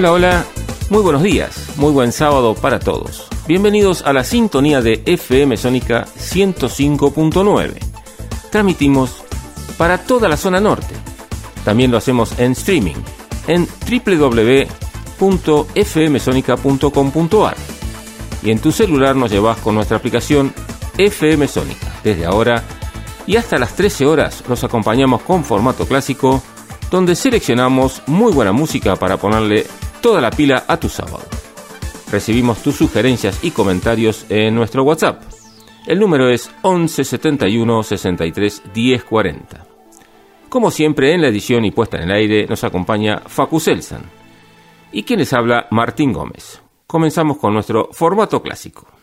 Hola, hola. Muy buenos días, muy buen sábado para todos. Bienvenidos a la sintonía de FM Sónica 105.9. Transmitimos para toda la zona norte. También lo hacemos en streaming en www.fmsonica.com.ar y en tu celular nos llevas con nuestra aplicación FM Sónica. Desde ahora y hasta las 13 horas nos acompañamos con formato clásico donde seleccionamos muy buena música para ponerle toda la pila a tu sábado. Recibimos tus sugerencias y comentarios en nuestro WhatsApp. El número es 11 71 63 10 40. Como siempre, en la edición y puesta en el aire nos acompaña Facu Selsan. Y quien les habla, Martín Gómez. Comenzamos con nuestro formato clásico.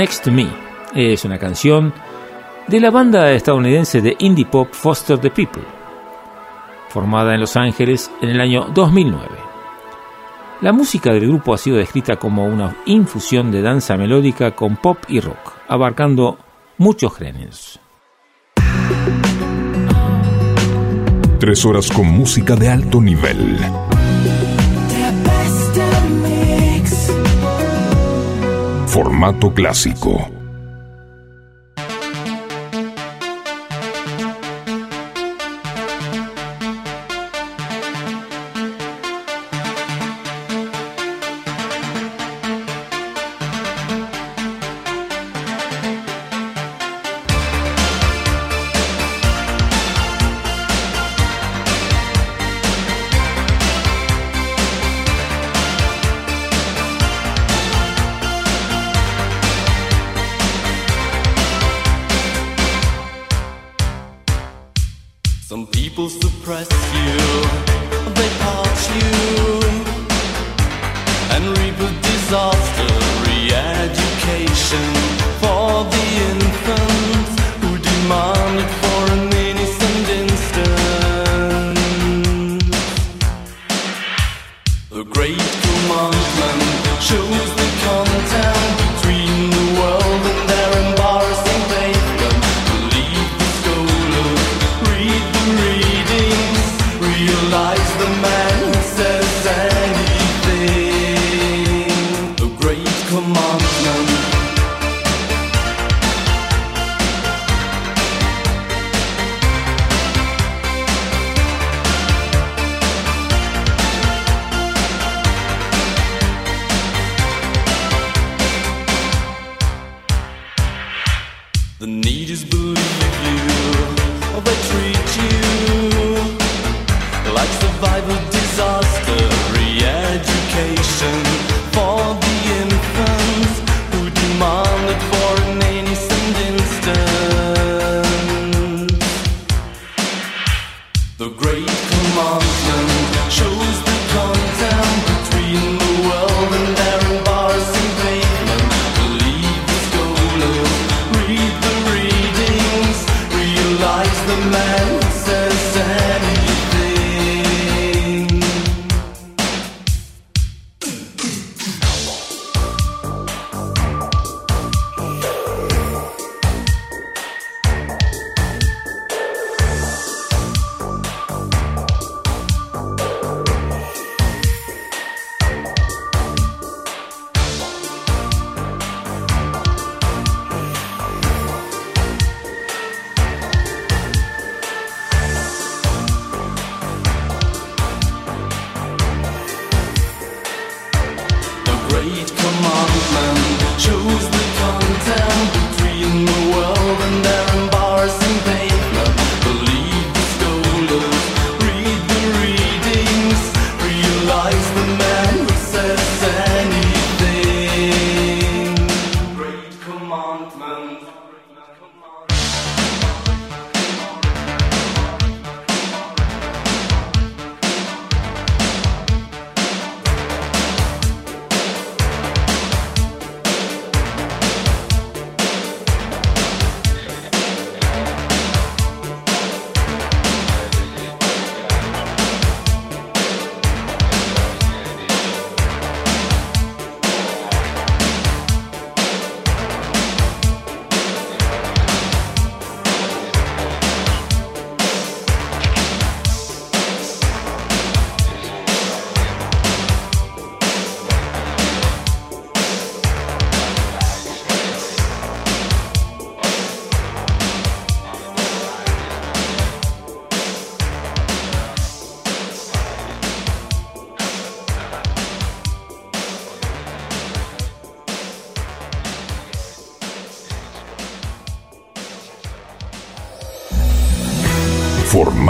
Next to Me es una canción de la banda estadounidense de indie pop Foster the People, formada en Los Ángeles en el año 2009. La música del grupo ha sido descrita como una infusión de danza melódica con pop y rock, abarcando muchos géneros. Tres horas con música de alto nivel Formato clásico. they haunt you and reap a disaster.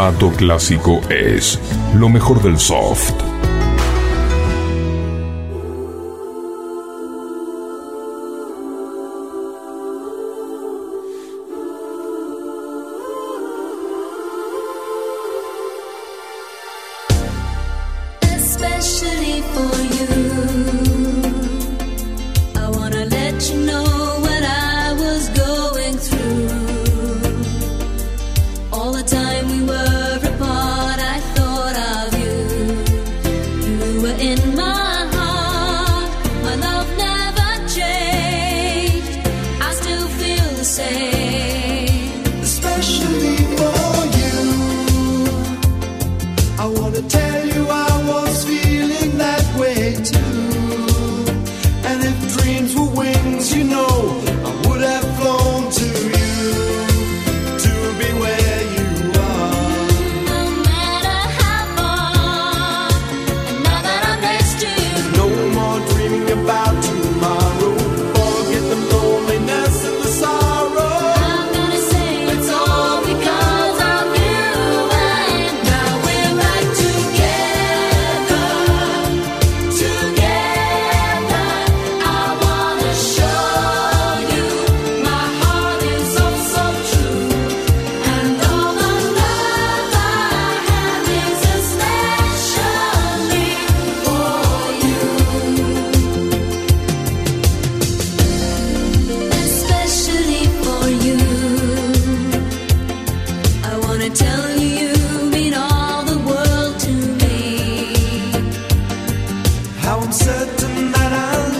Formato clásico es lo mejor del soft andarán.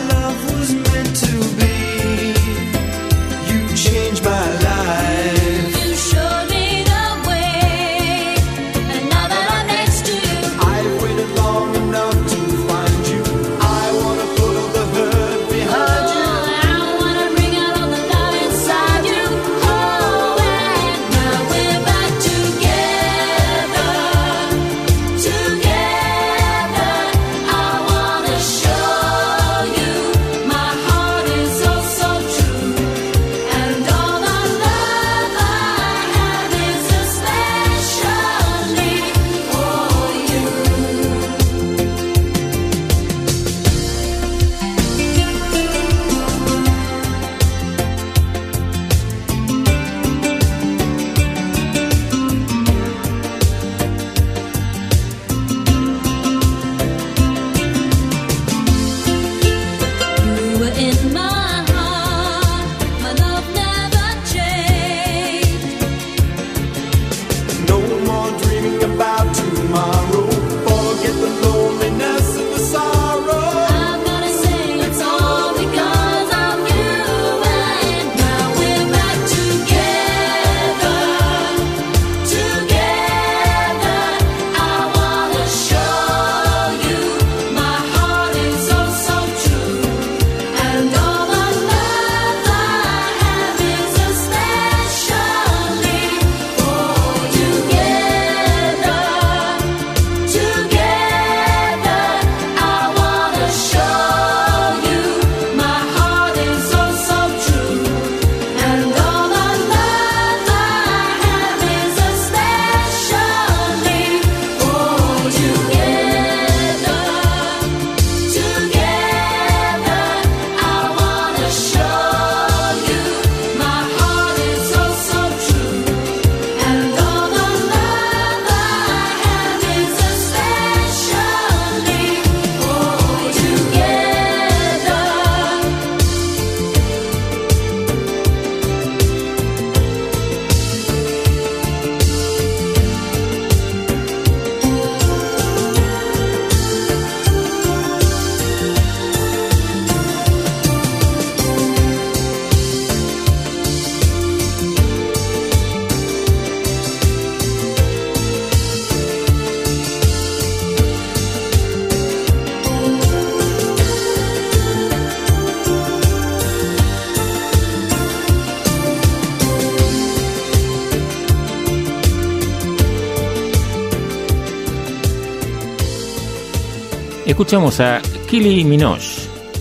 Escuchamos a Killy Minogue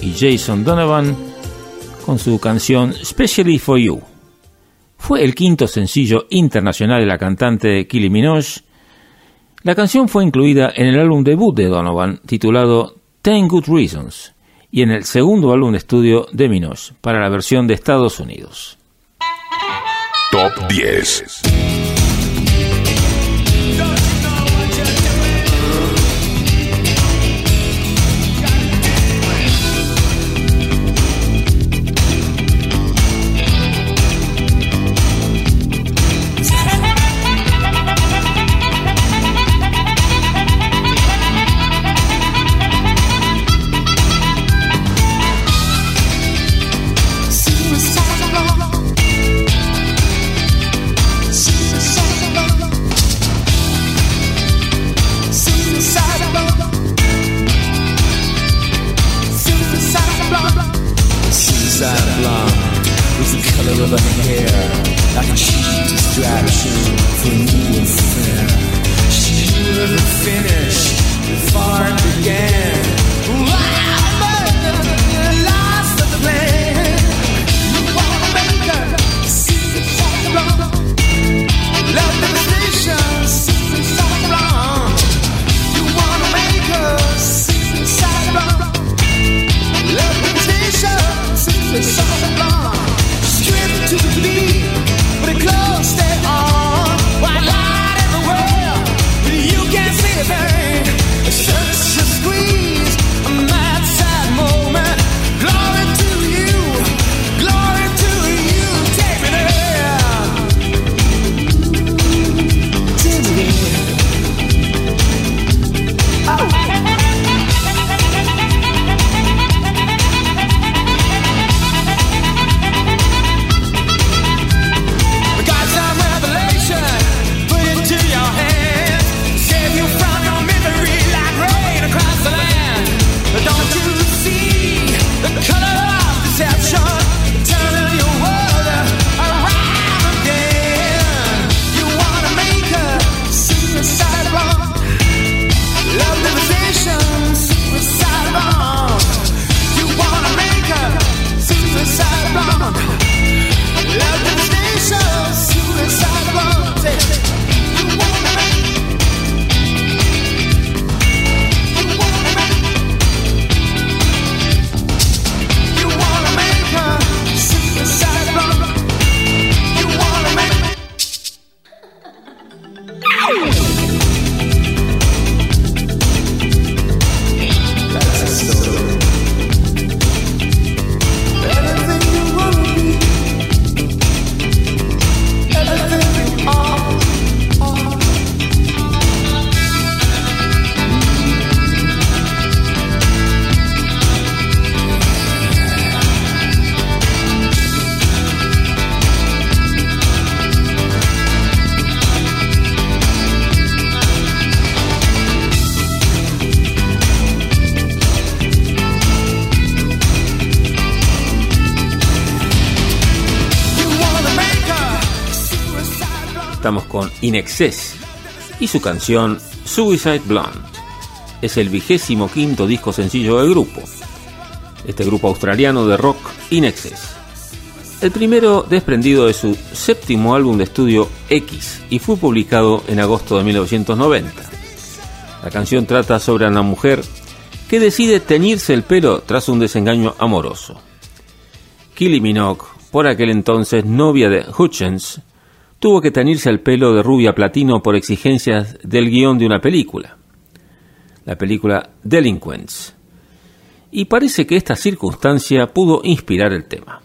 y Jason Donovan con su canción Specially for You. Fue el quinto sencillo internacional de la cantante Killy Minogue. La canción fue incluida en el álbum debut de Donovan titulado Ten Good Reasons y en el segundo álbum de estudio de Minogue para la versión de Estados Unidos. Top 10 In y su canción Suicide Blonde. Es el vigésimo quinto disco sencillo del grupo, este grupo australiano de rock In Excess. El primero desprendido de su séptimo álbum de estudio X y fue publicado en agosto de 1990. La canción trata sobre una mujer que decide teñirse el pelo tras un desengaño amoroso. Kylie Minogue, por aquel entonces novia de Hutchins, tuvo que teñirse el pelo de rubia platino por exigencias del guion de una película, la película Delinquents. Y parece que esta circunstancia pudo inspirar el tema.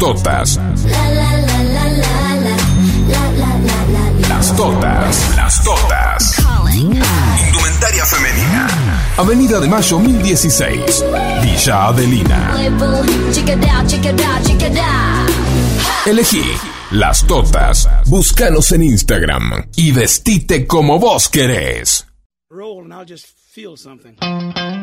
Totas. Las totas. Las totas. Indumentaria femenina. Avenida de Mayo 1016. Villa Adelina. Elegí las totas. Búscanos en Instagram y vestite como vos querés. hard to be. Yeah, it's hard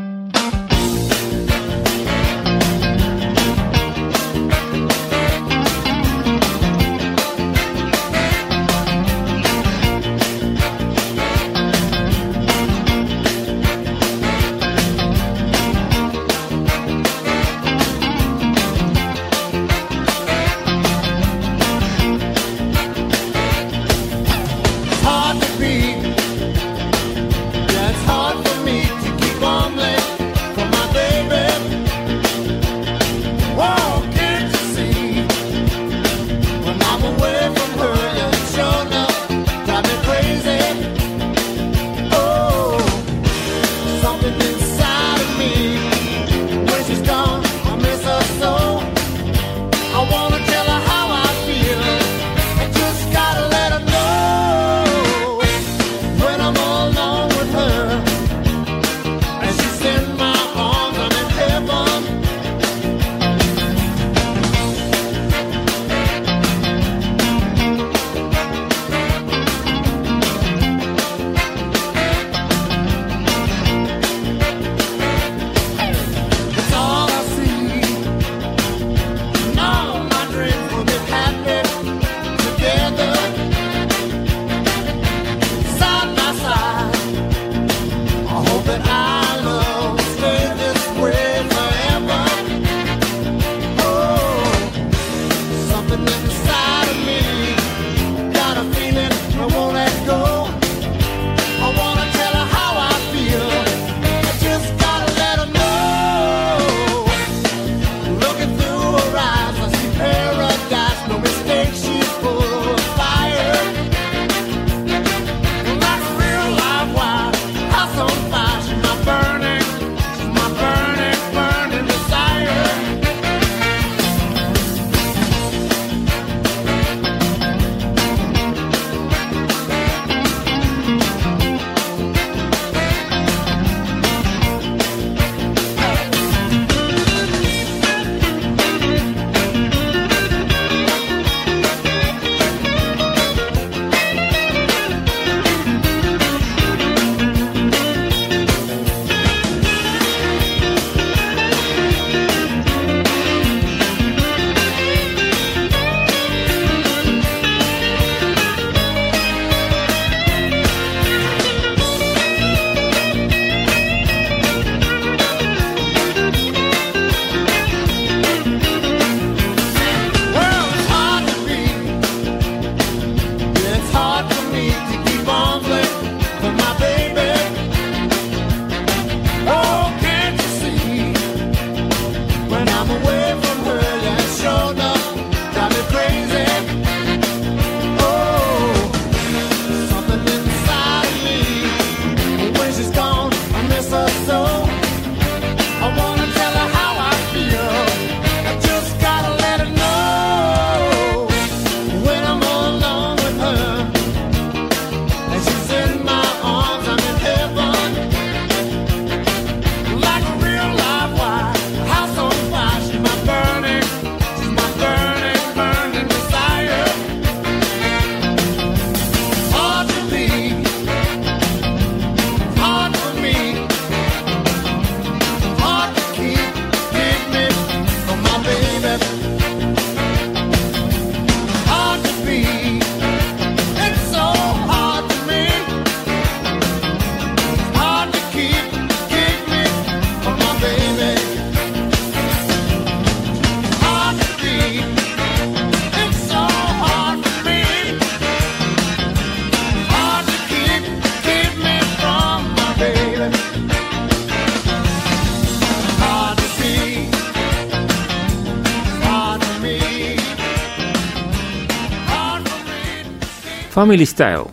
Family Style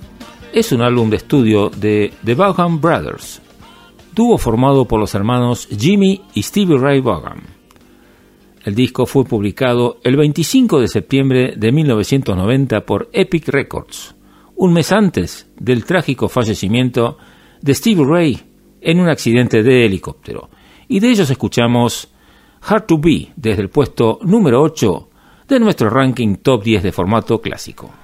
es un álbum de estudio de The Vaughan Brothers, dúo formado por los hermanos Jimmy y Stevie Ray Vaughan. El disco fue publicado el 25 de septiembre de 1990 por Epic Records, un mes antes del trágico fallecimiento de Stevie Ray en un accidente de helicóptero. Y de ellos escuchamos Hard to Be desde el puesto número 8 de nuestro ranking top 10 de formato clásico.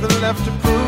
nothing left to prove.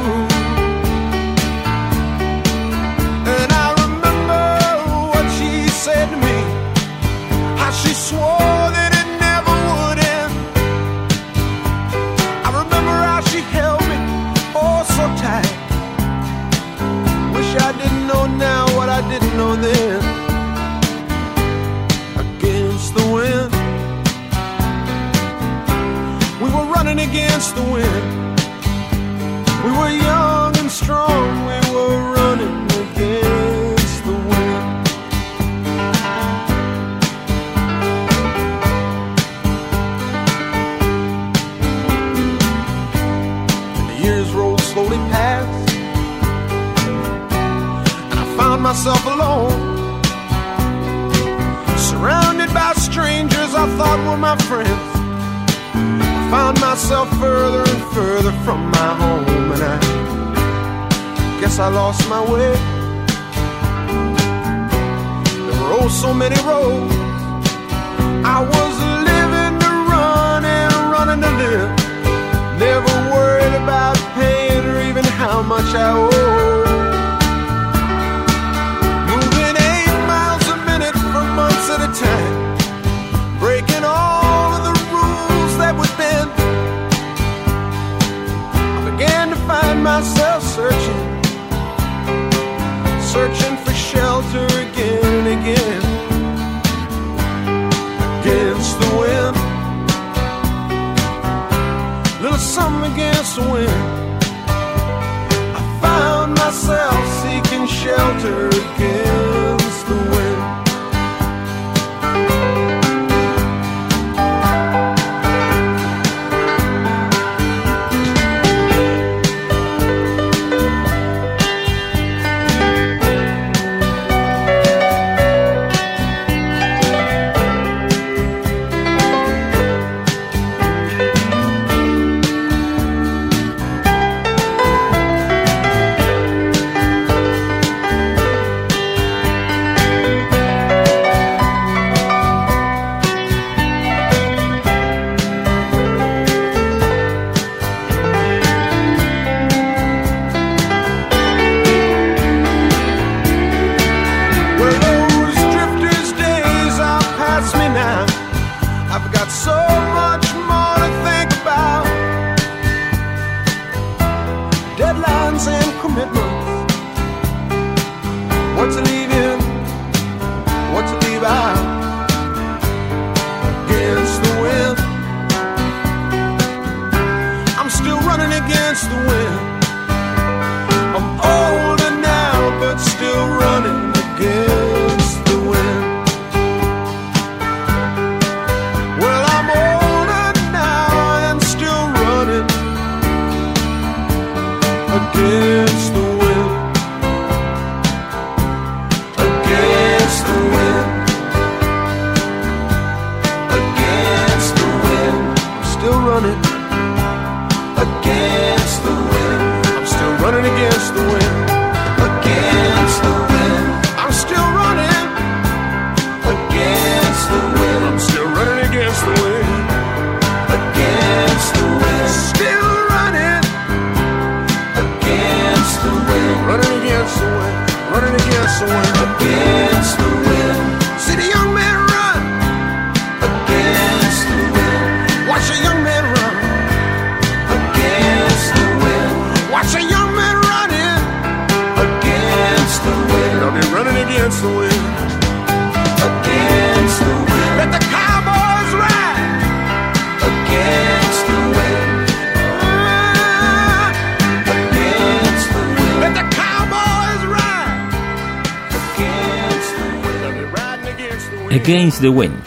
The Wind.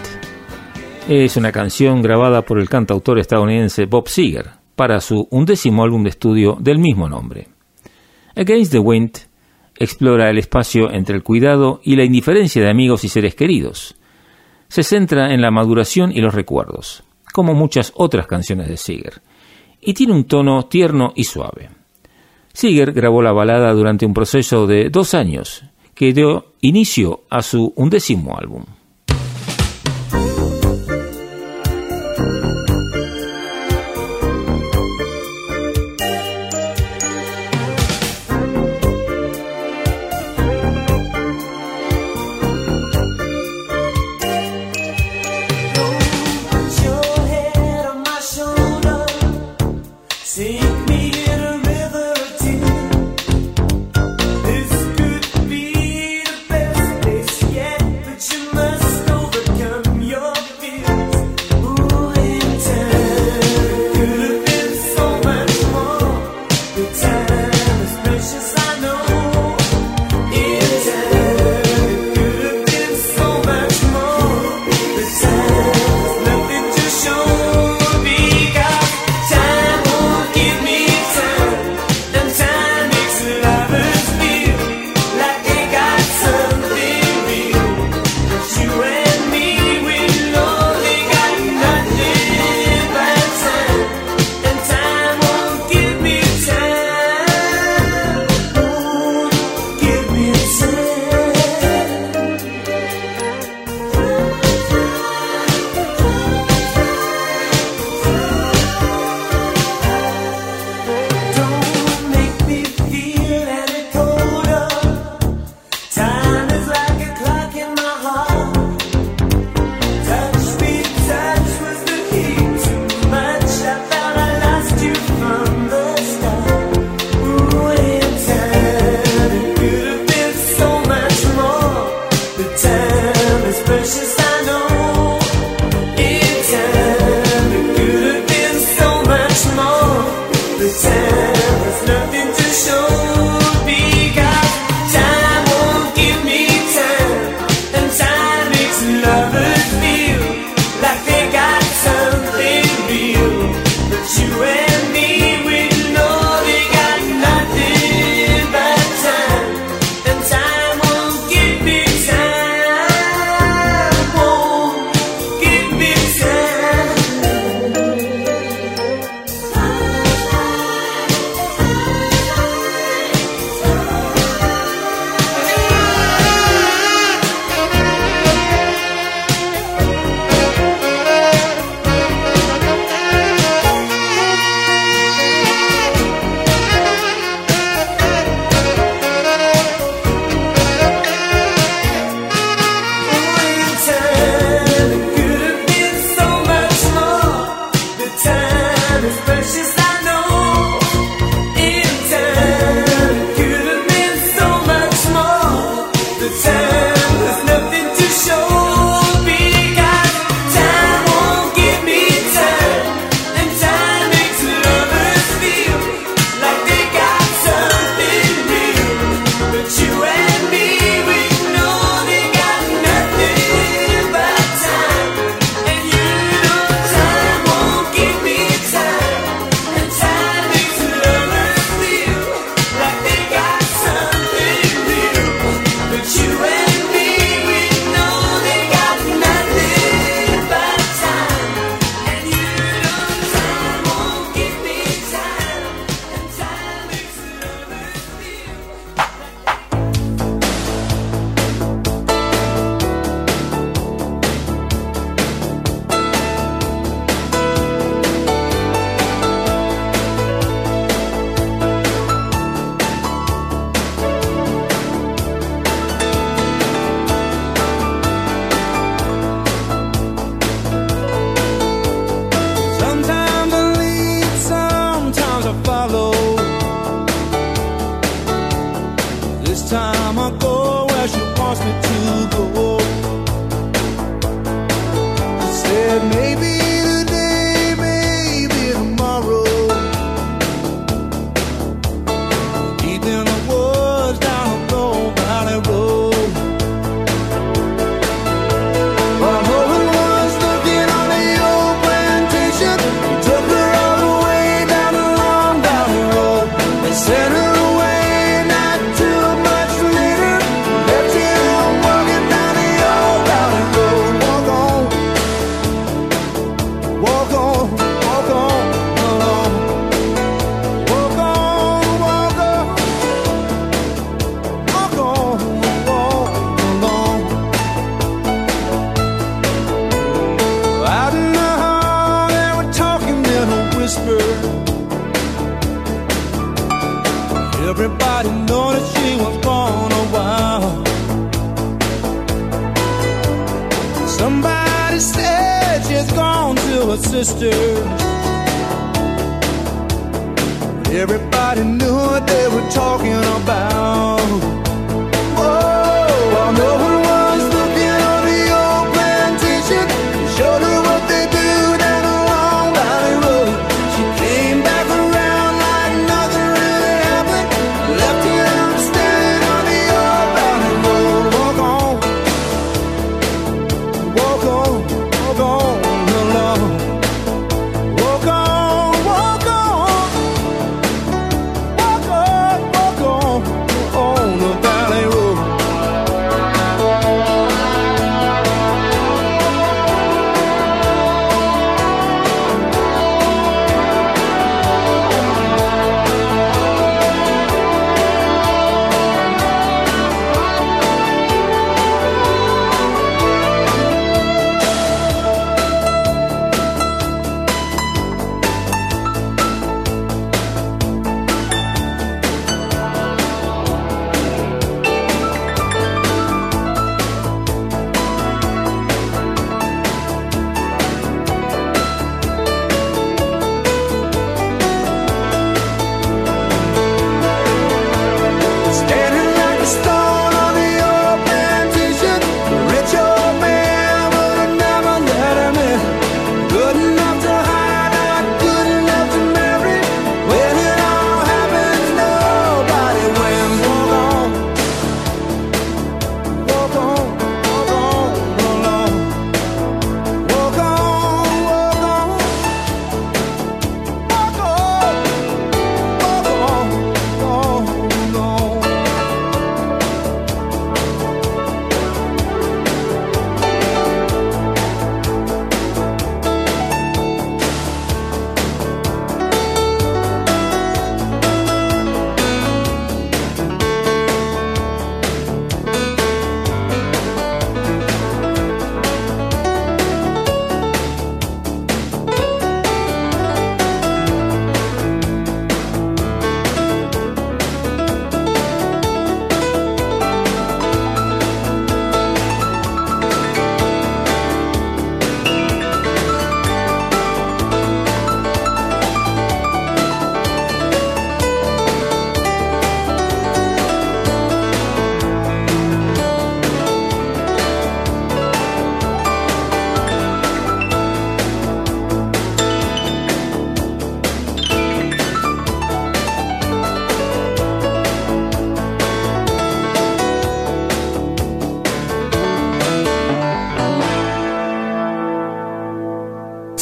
Es una canción grabada por el cantautor estadounidense Bob Seger para su undécimo álbum de estudio del mismo nombre. Against the Wind explora el espacio entre el cuidado y la indiferencia de amigos y seres queridos. Se centra en la maduración y los recuerdos, como muchas otras canciones de Seger, y tiene un tono tierno y suave. Seger grabó la balada durante un proceso de dos años que dio inicio a su undécimo álbum.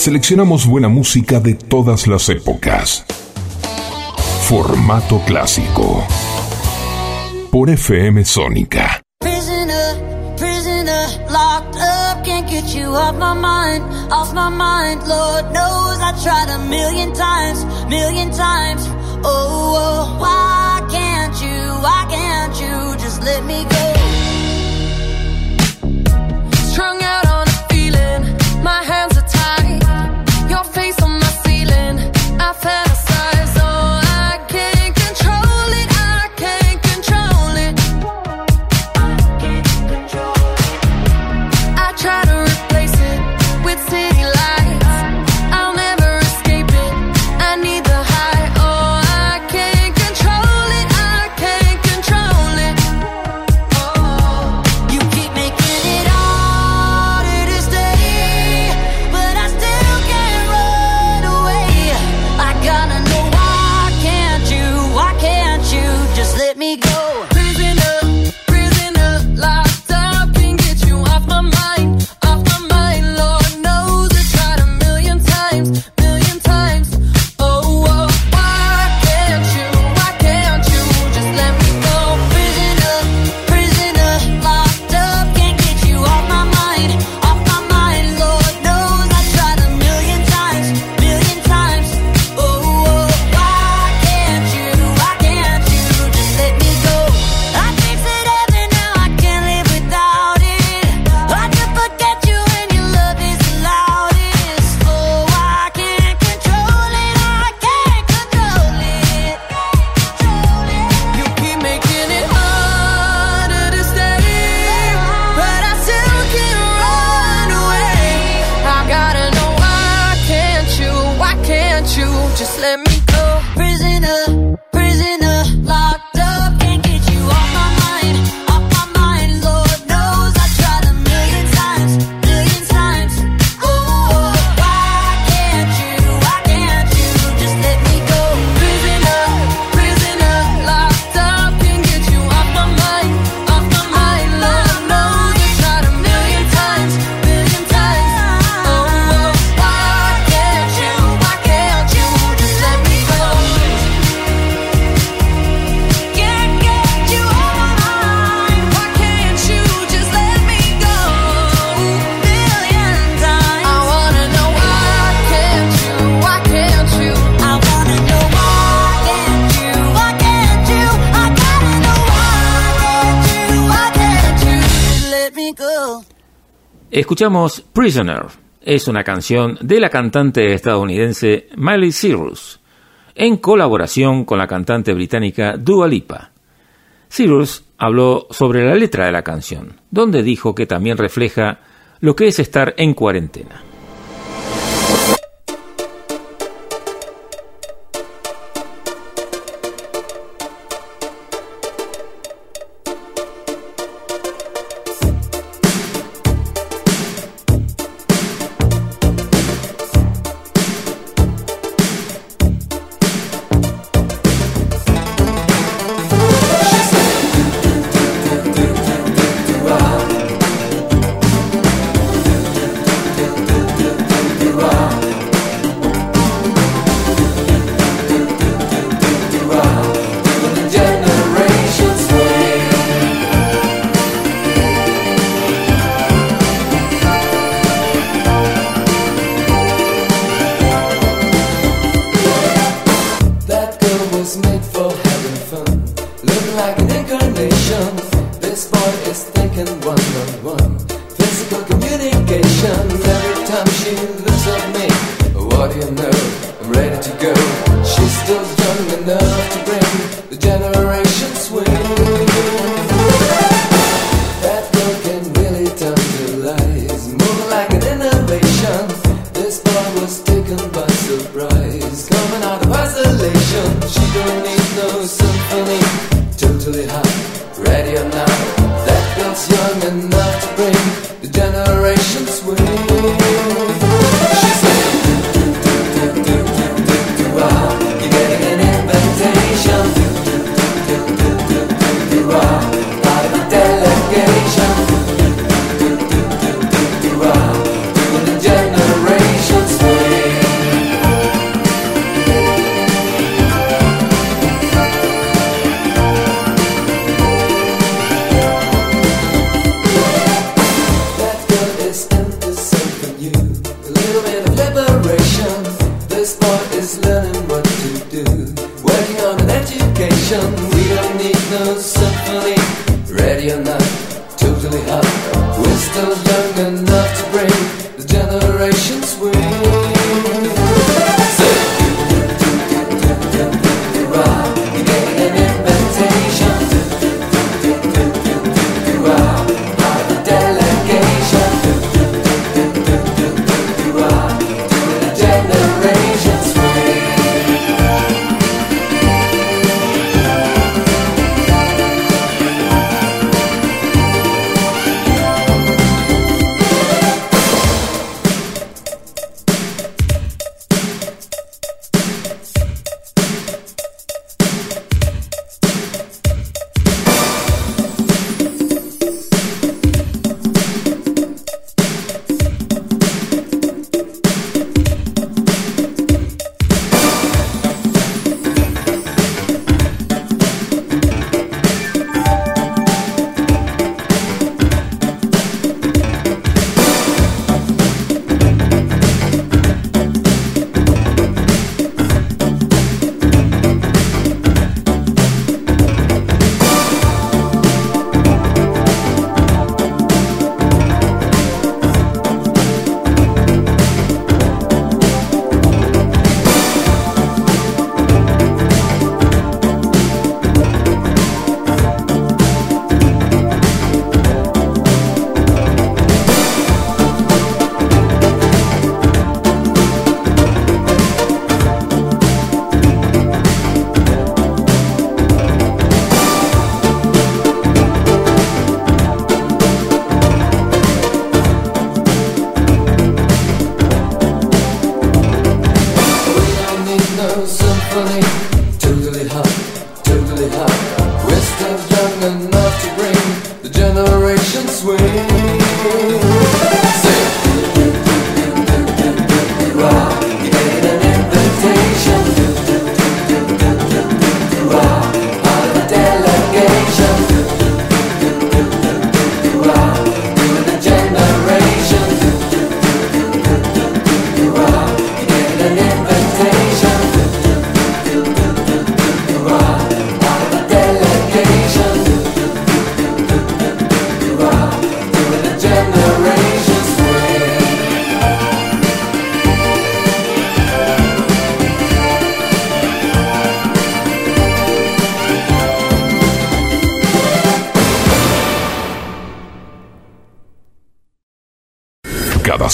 Seleccionamos buena música de todas las épocas. Formato clásico. Por FM Sónica. Prisoner, prisoner, locked up, can't get you off my mind, off my mind. Lord knows I tried a million times, million times. Oh, oh why can't you, why can't you just let me go? Escuchamos Prisoner. Es una canción de la cantante estadounidense Miley Cyrus, en colaboración con la cantante británica Dua Lipa. Cyrus habló sobre la letra de la canción, donde dijo que también refleja lo que es estar en cuarentena.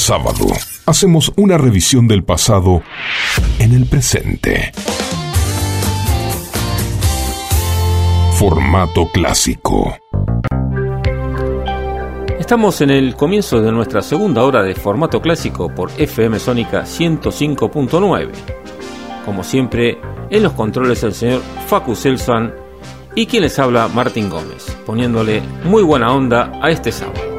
Sábado hacemos una revisión del pasado en el presente. Formato clásico. Estamos en el comienzo de nuestra segunda hora de formato clásico por FM Sónica 105.9. Como siempre, en los controles el señor Facu Selsan y quien les habla Martín Gómez, poniéndole muy buena onda a este sábado.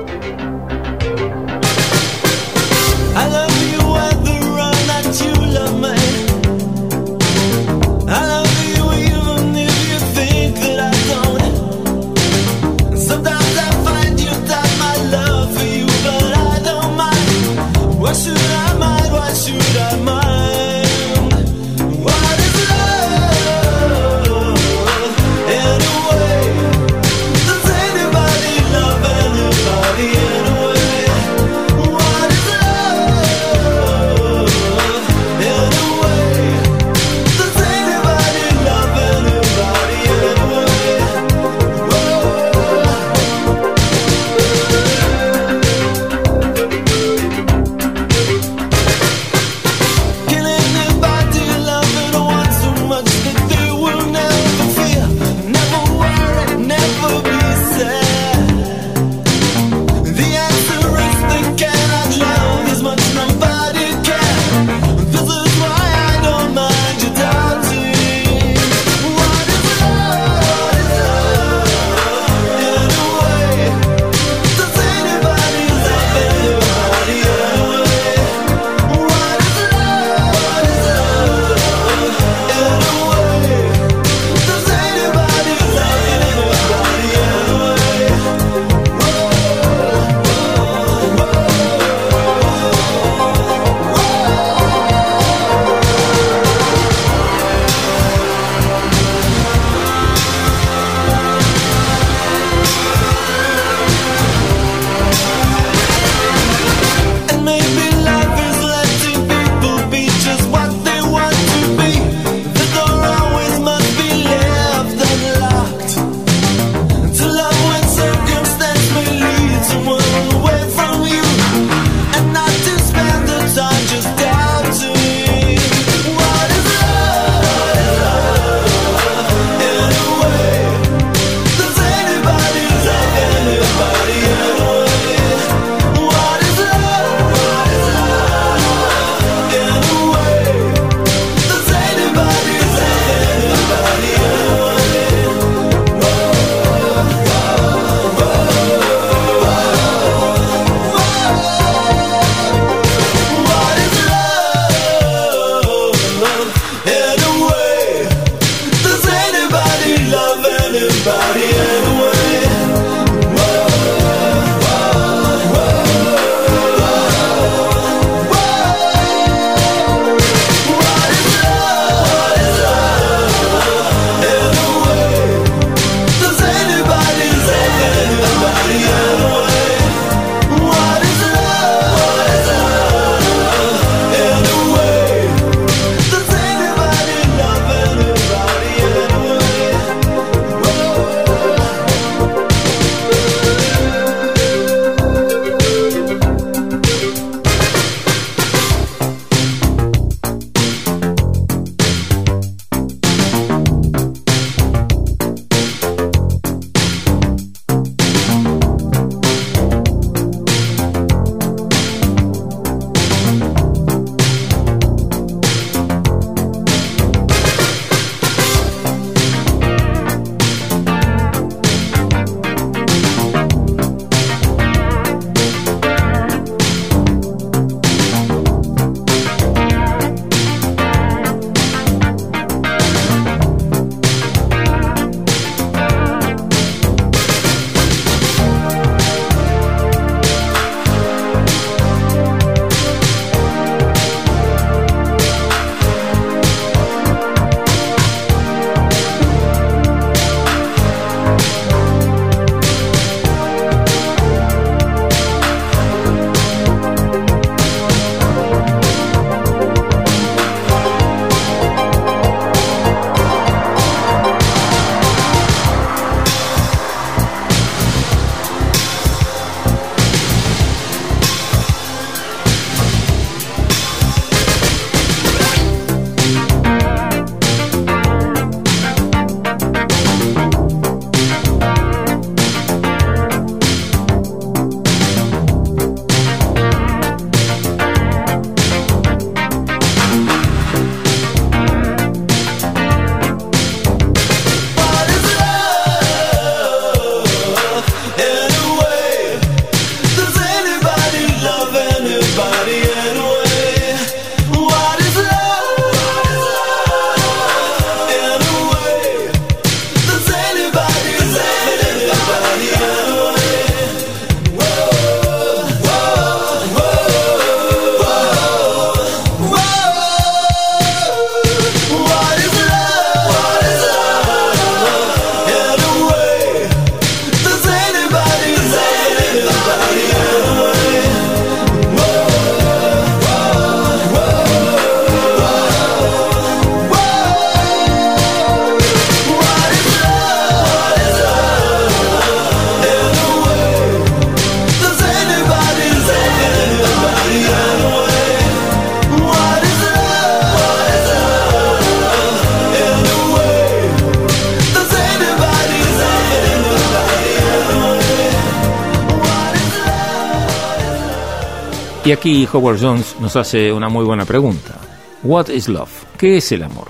Aquí Howard Jones nos hace una muy buena pregunta. What is love? ¿Qué es el amor?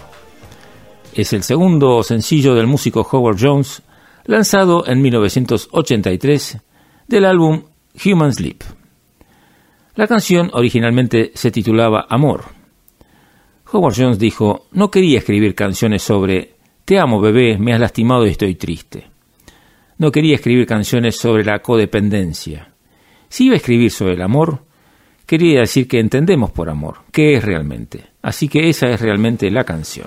Es el segundo sencillo del músico Howard Jones, lanzado en 1983 del álbum Human Sleep. La canción originalmente se titulaba Amor. Howard Jones dijo, no quería escribir canciones sobre Te amo bebé, me has lastimado y estoy triste. No quería escribir canciones sobre la codependencia. Si iba a escribir sobre el amor, quería decir que entendemos por amor, qué es realmente. Así que esa es realmente la canción.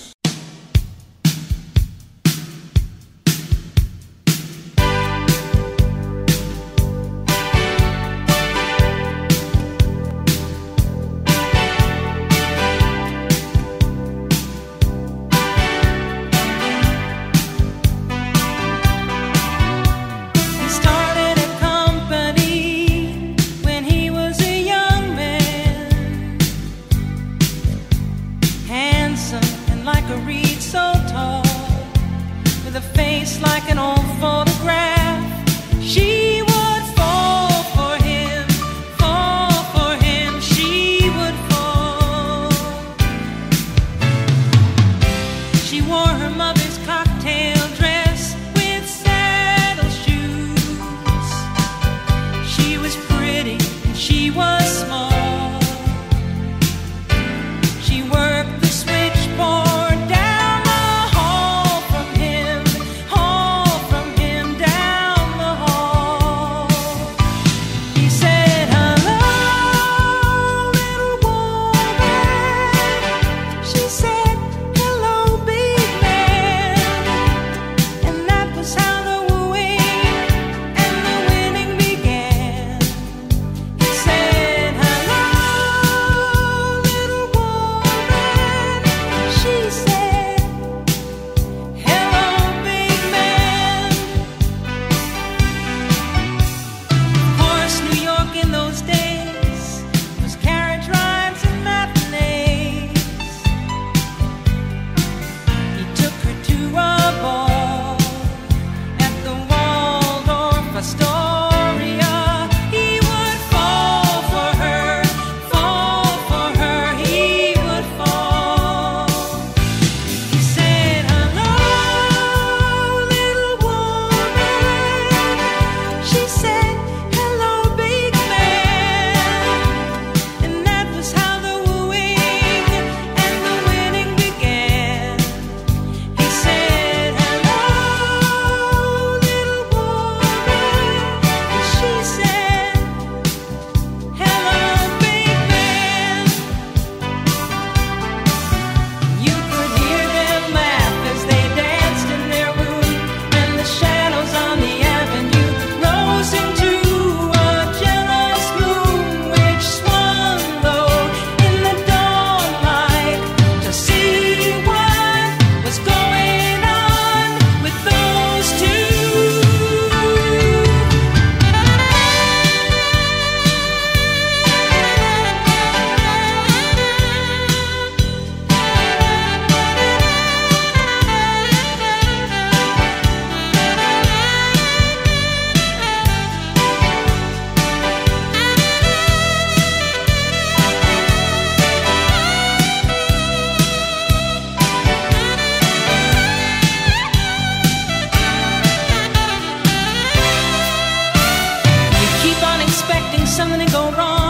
something go wrong.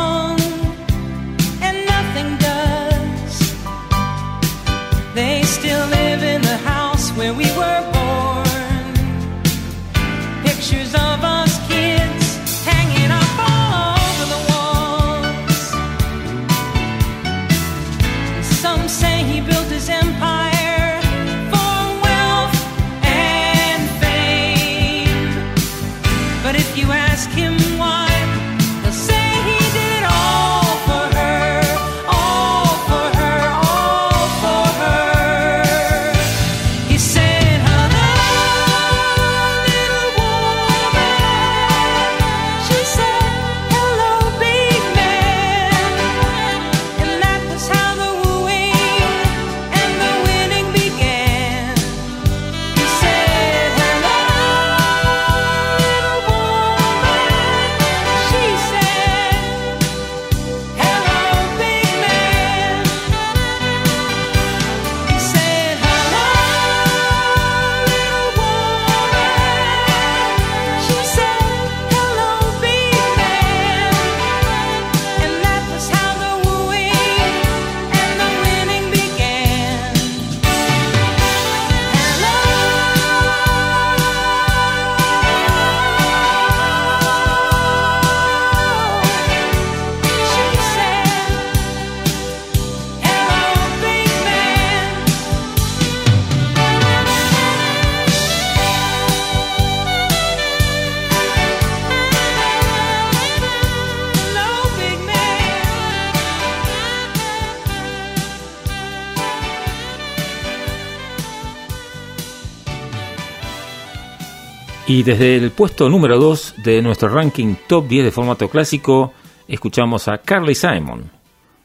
Y desde el puesto número 2 de nuestro ranking top 10 de formato clásico, escuchamos a Carly Simon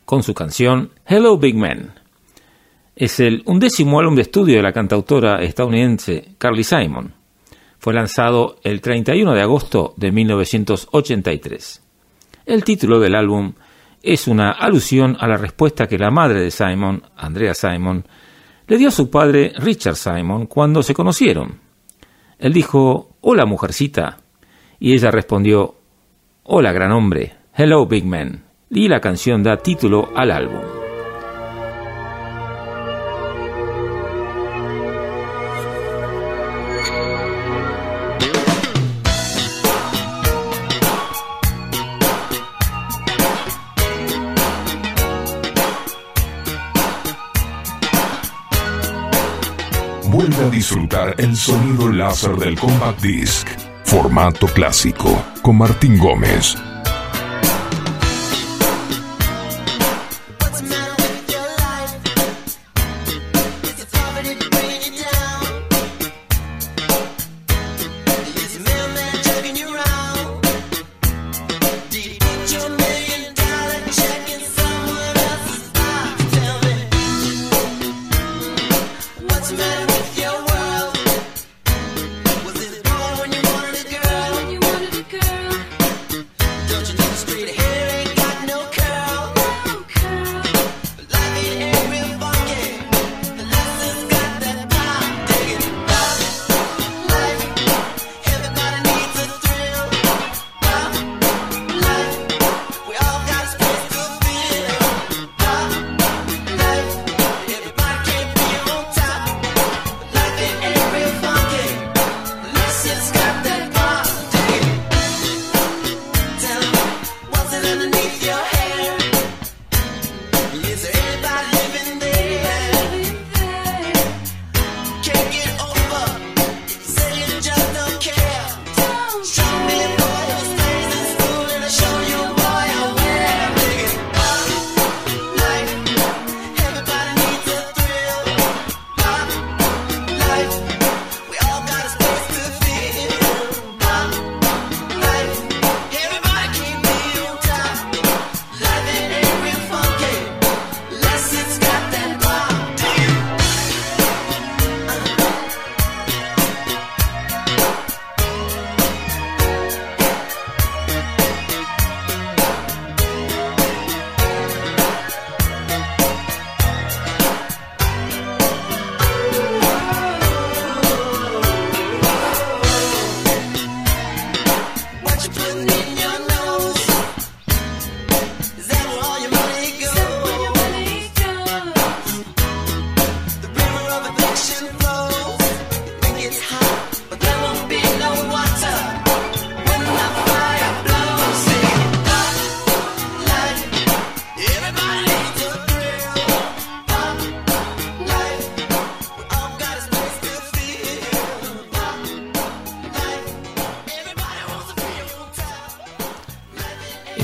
con su canción Hello Big Man. Es el undécimo álbum de estudio de la cantautora estadounidense Carly Simon. Fue lanzado el 31 de agosto de 1983. El título del álbum es una alusión a la respuesta que la madre de Simon, Andrea Simon, le dio a su padre Richard Simon cuando se conocieron él dijo, Hola mujercita. Y ella respondió, Hola gran hombre, Hello Big Man. Y la canción da título al álbum. disfrutar el sonido láser del Compact Disc, formato clásico, con Martín Gómez.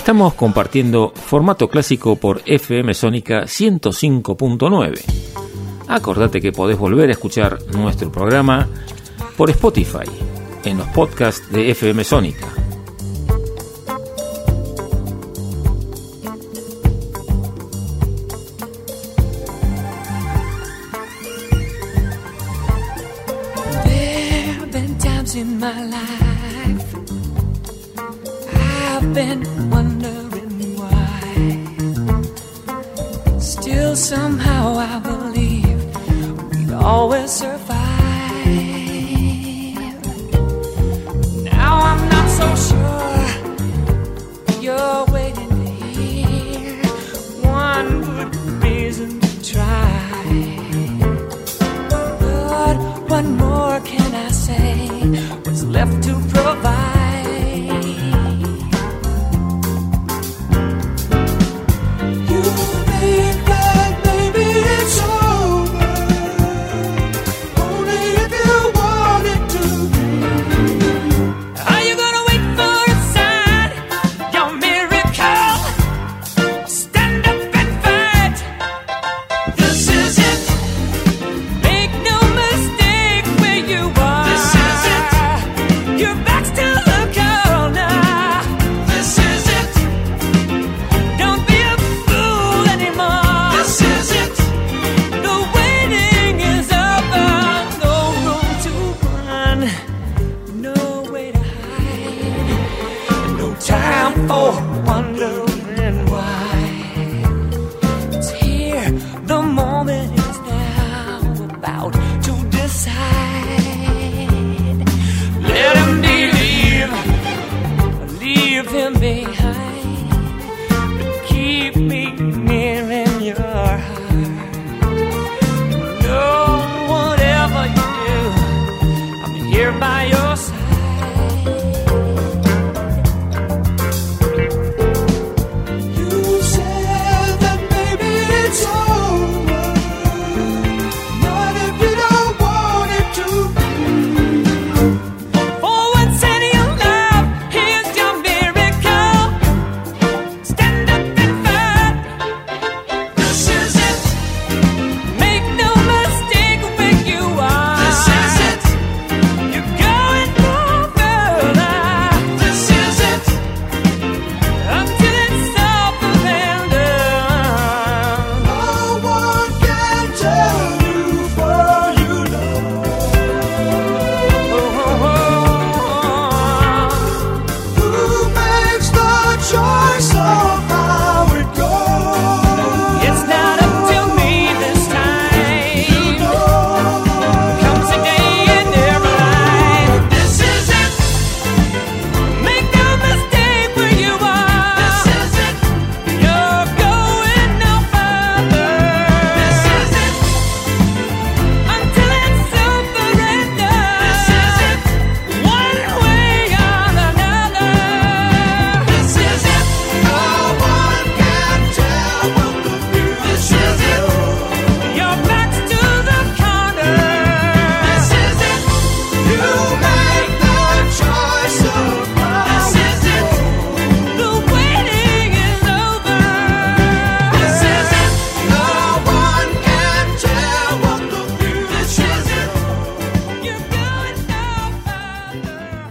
Estamos compartiendo formato clásico por FM Sónica 105.9. Acordate que podés volver a escuchar nuestro programa por Spotify, en los podcasts de FM Sónica.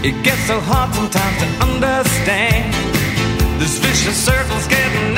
It gets so hard sometimes to understand. This vicious circle's getting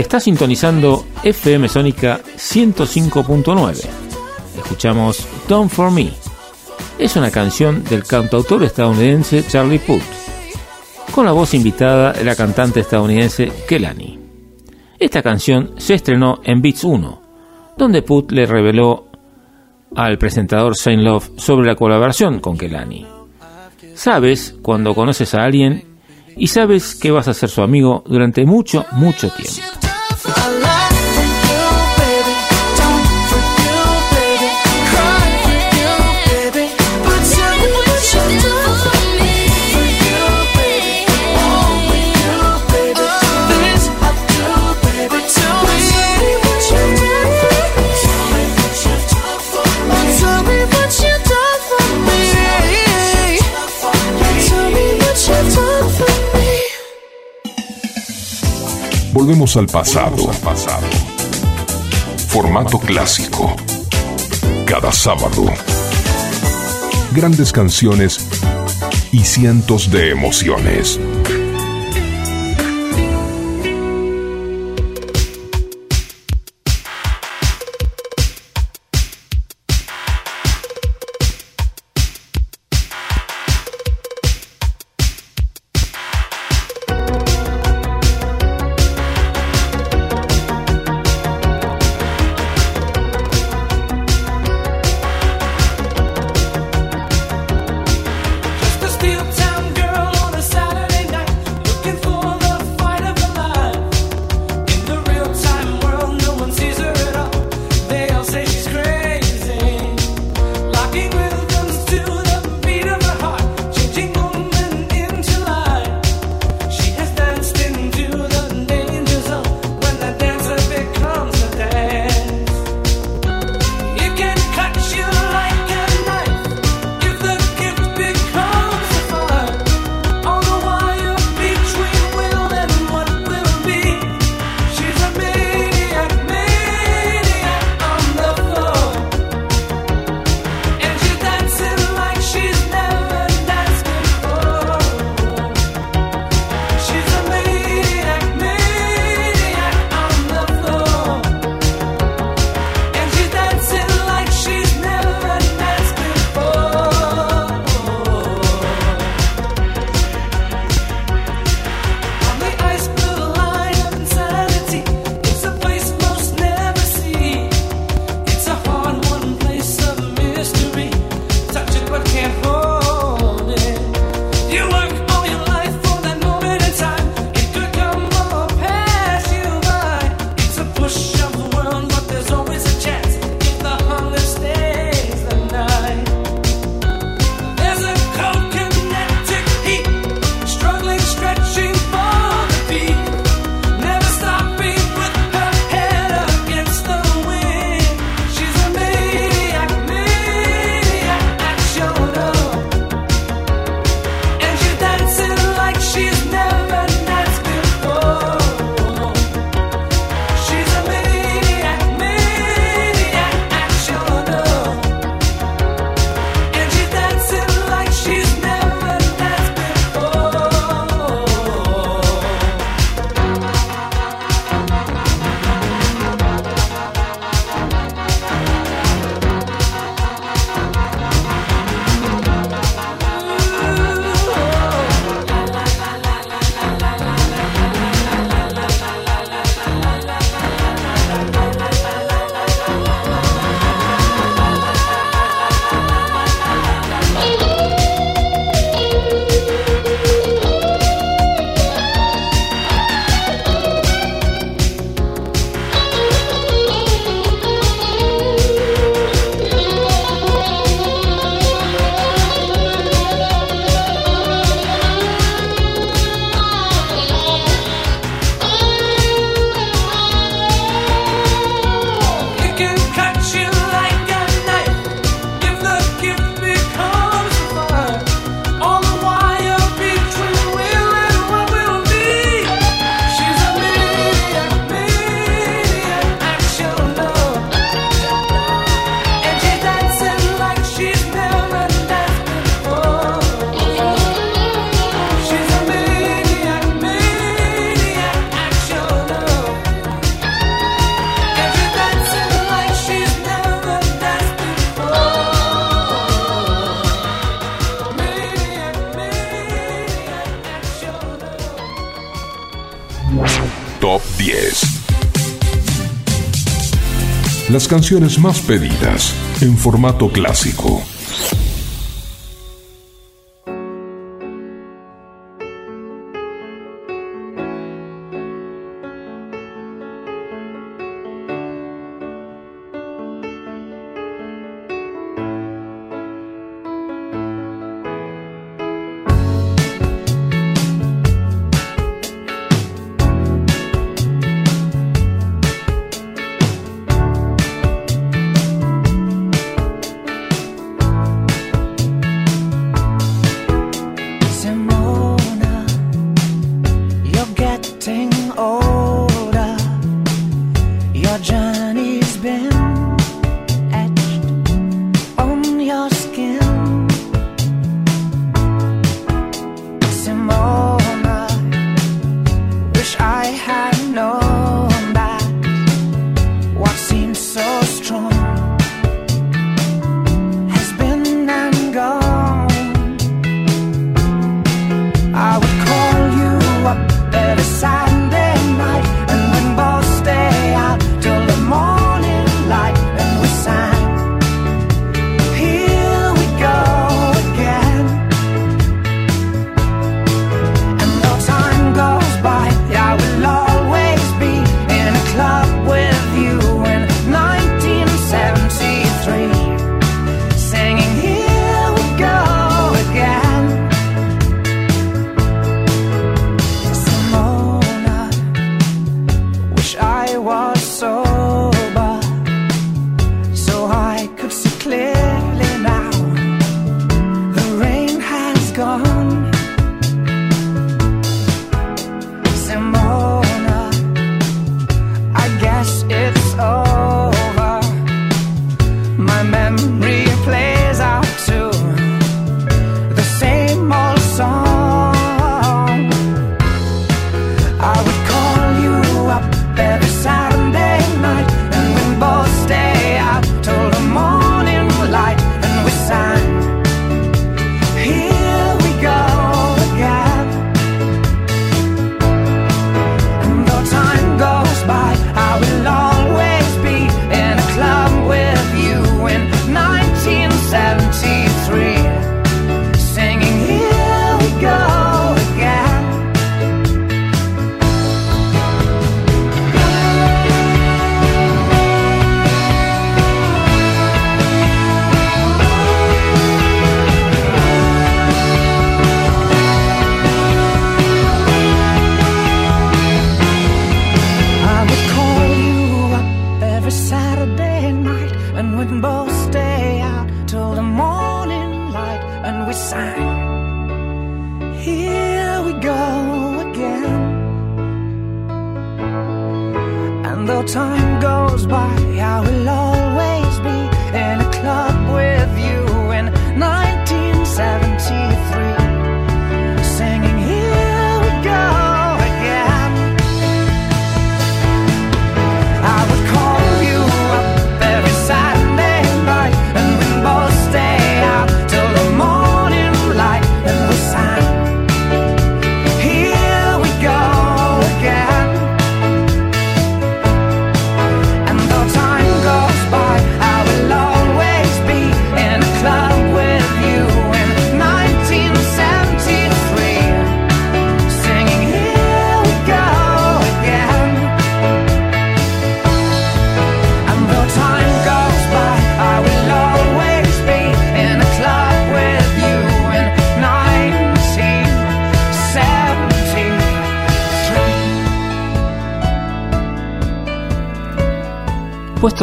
está sintonizando FM Sónica 105.9. Escuchamos Don't For Me. Es una canción del cantautor estadounidense Charlie Puth, con la voz invitada de la cantante estadounidense Kelani. Esta canción se estrenó en Beats 1, donde Puth le reveló al presentador Shane Love sobre la colaboración con Kelani. Sabes cuando conoces a alguien y sabes que vas a ser su amigo durante mucho, mucho tiempo. Volvemos al pasado. Formato clásico. Cada sábado. Grandes canciones y cientos de emociones. las canciones más pedidas en formato clásico.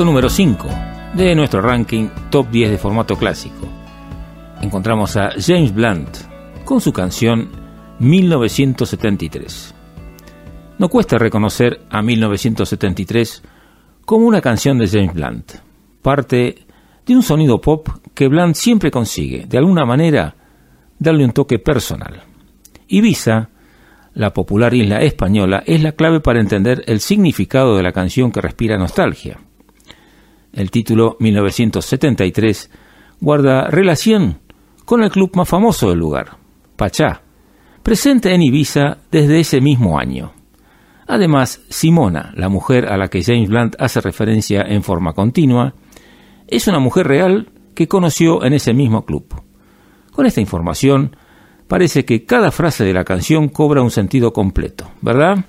número 5 de nuestro ranking Top 10 de formato clásico. Encontramos a James Blunt con su canción 1973. No cuesta reconocer a 1973 como una canción de James Blunt. Parte de un sonido pop que Blunt siempre consigue, de alguna manera, darle un toque personal. Ibiza, la popular isla española, es la clave para entender el significado de la canción que respira nostalgia el título 1973, guarda relación con el club más famoso del lugar, Pachá, presente en Ibiza desde ese mismo año. Además, Simona, la mujer a la que James Blunt hace referencia en forma continua, es una mujer real que conoció en ese mismo club. Con esta información, parece que cada frase de la canción cobra un sentido completo, ¿verdad?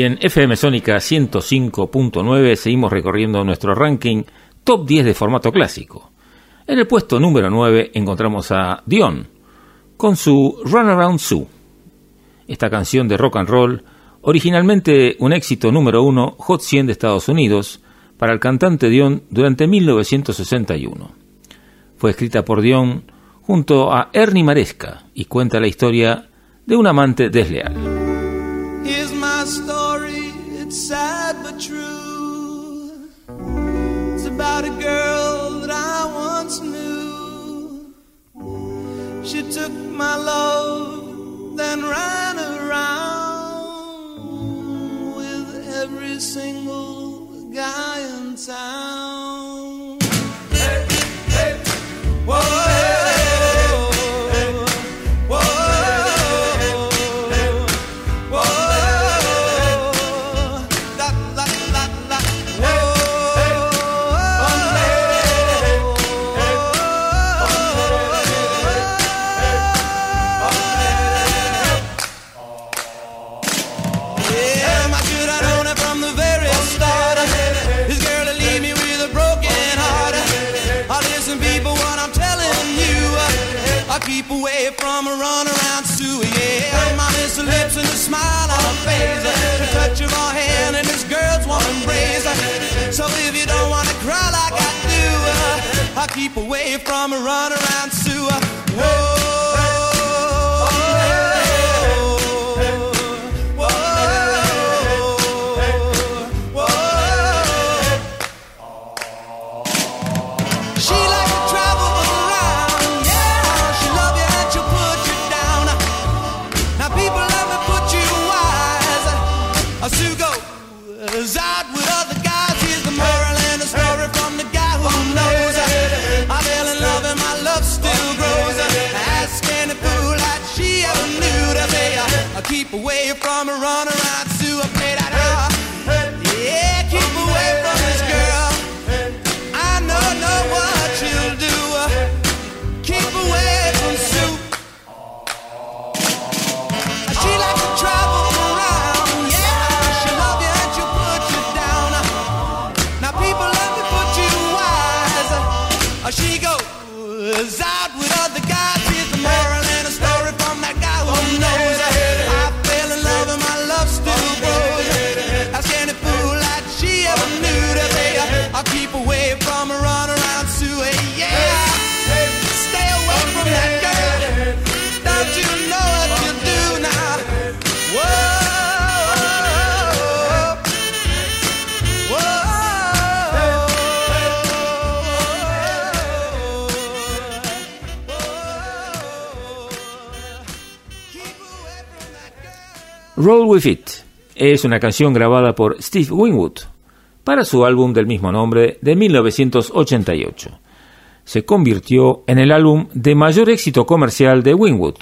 Y en FM Sónica 105.9 seguimos recorriendo nuestro ranking top 10 de formato clásico. En el puesto número 9 encontramos a Dion con su Runaround Sue. Esta canción de rock and roll, originalmente un éxito número 1 Hot 100 de Estados Unidos para el cantante Dion durante 1961. Fue escrita por Dion junto a Ernie Maresca y cuenta la historia de un amante desleal. took my love, then ran around with every single guy in town. So if you don't wanna cry like I do, uh, I keep away from a runaround sewer. Roll With It es una canción grabada por Steve Winwood para su álbum del mismo nombre de 1988. Se convirtió en el álbum de mayor éxito comercial de Winwood,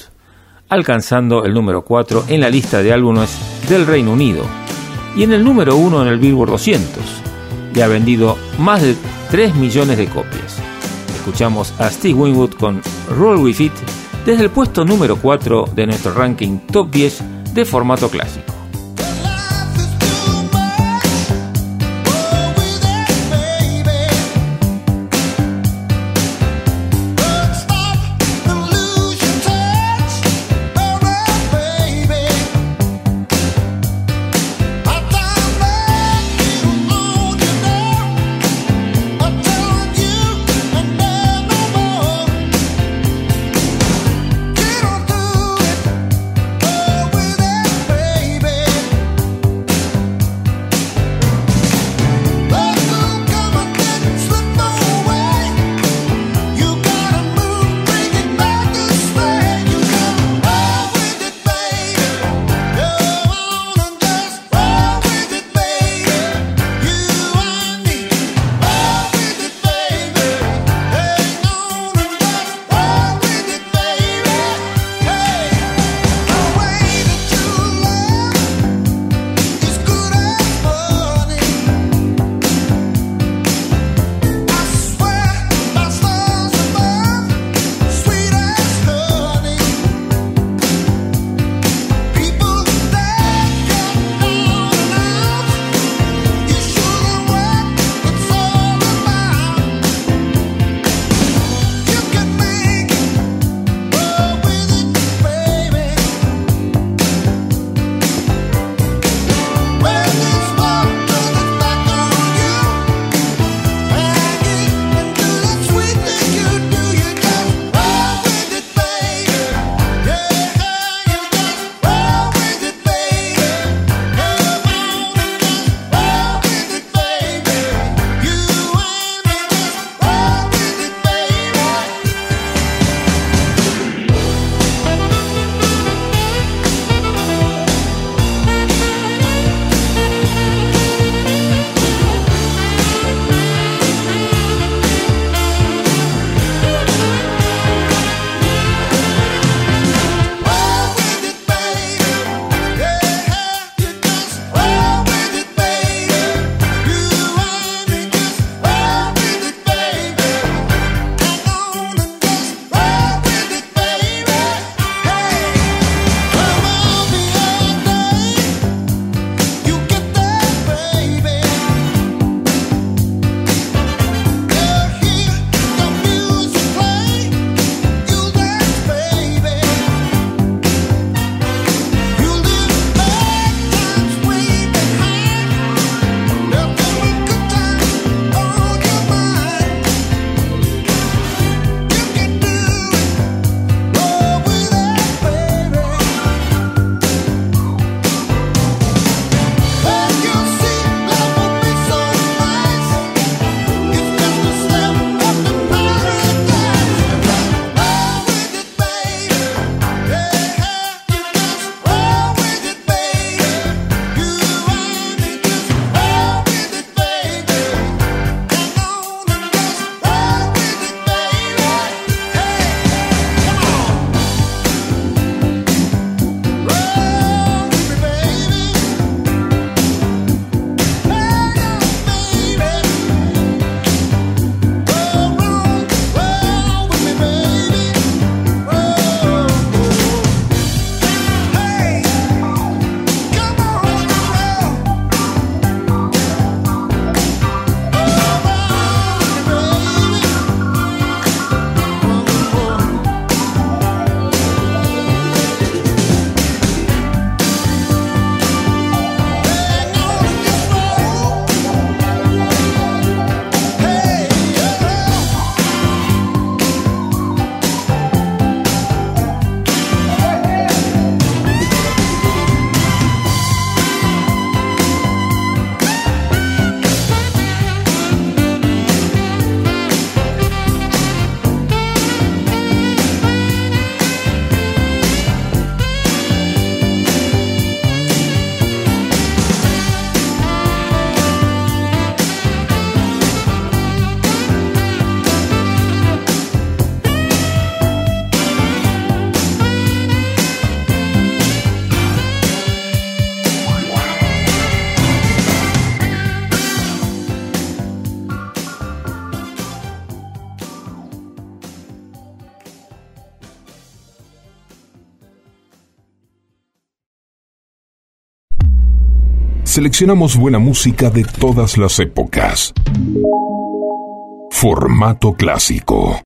alcanzando el número 4 en la lista de álbumes del Reino Unido y en el número 1 en el Billboard 200, y ha vendido más de 3 millones de copias. Escuchamos a Steve Winwood con Roll With It desde el puesto número 4 de nuestro ranking Top 10 de formato clásico. Seleccionamos buena música de todas las épocas. Formato clásico.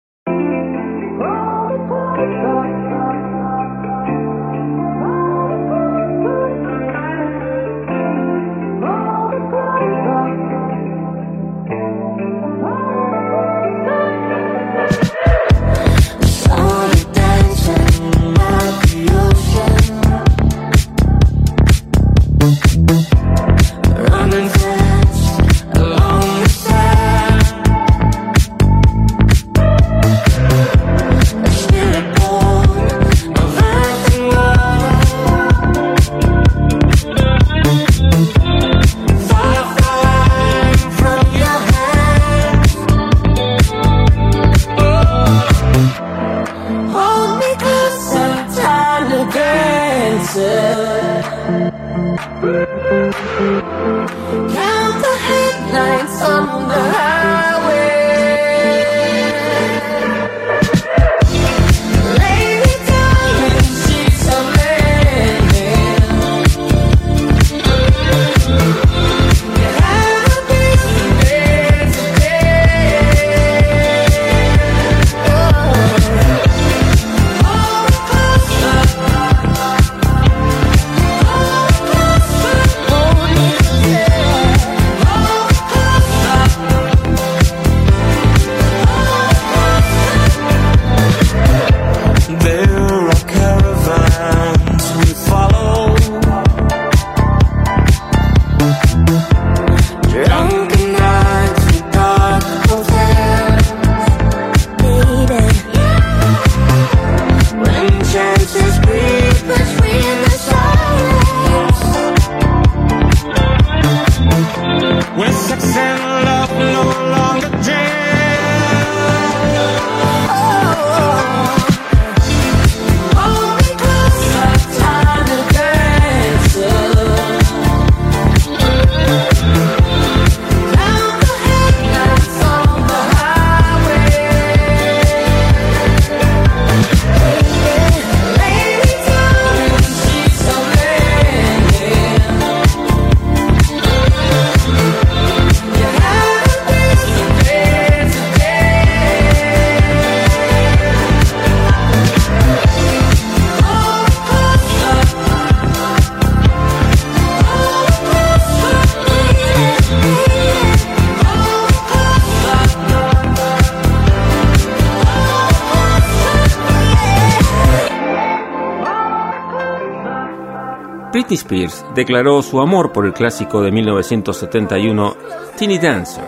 Britney Spears declaró su amor por el clásico de 1971 Teeny Dancer.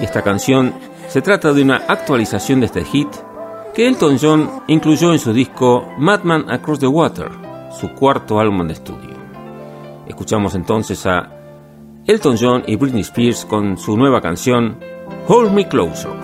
Y esta canción se trata de una actualización de este hit que Elton John incluyó en su disco Madman Across the Water, su cuarto álbum de estudio. Escuchamos entonces a Elton John y Britney Spears con su nueva canción Hold Me Closer.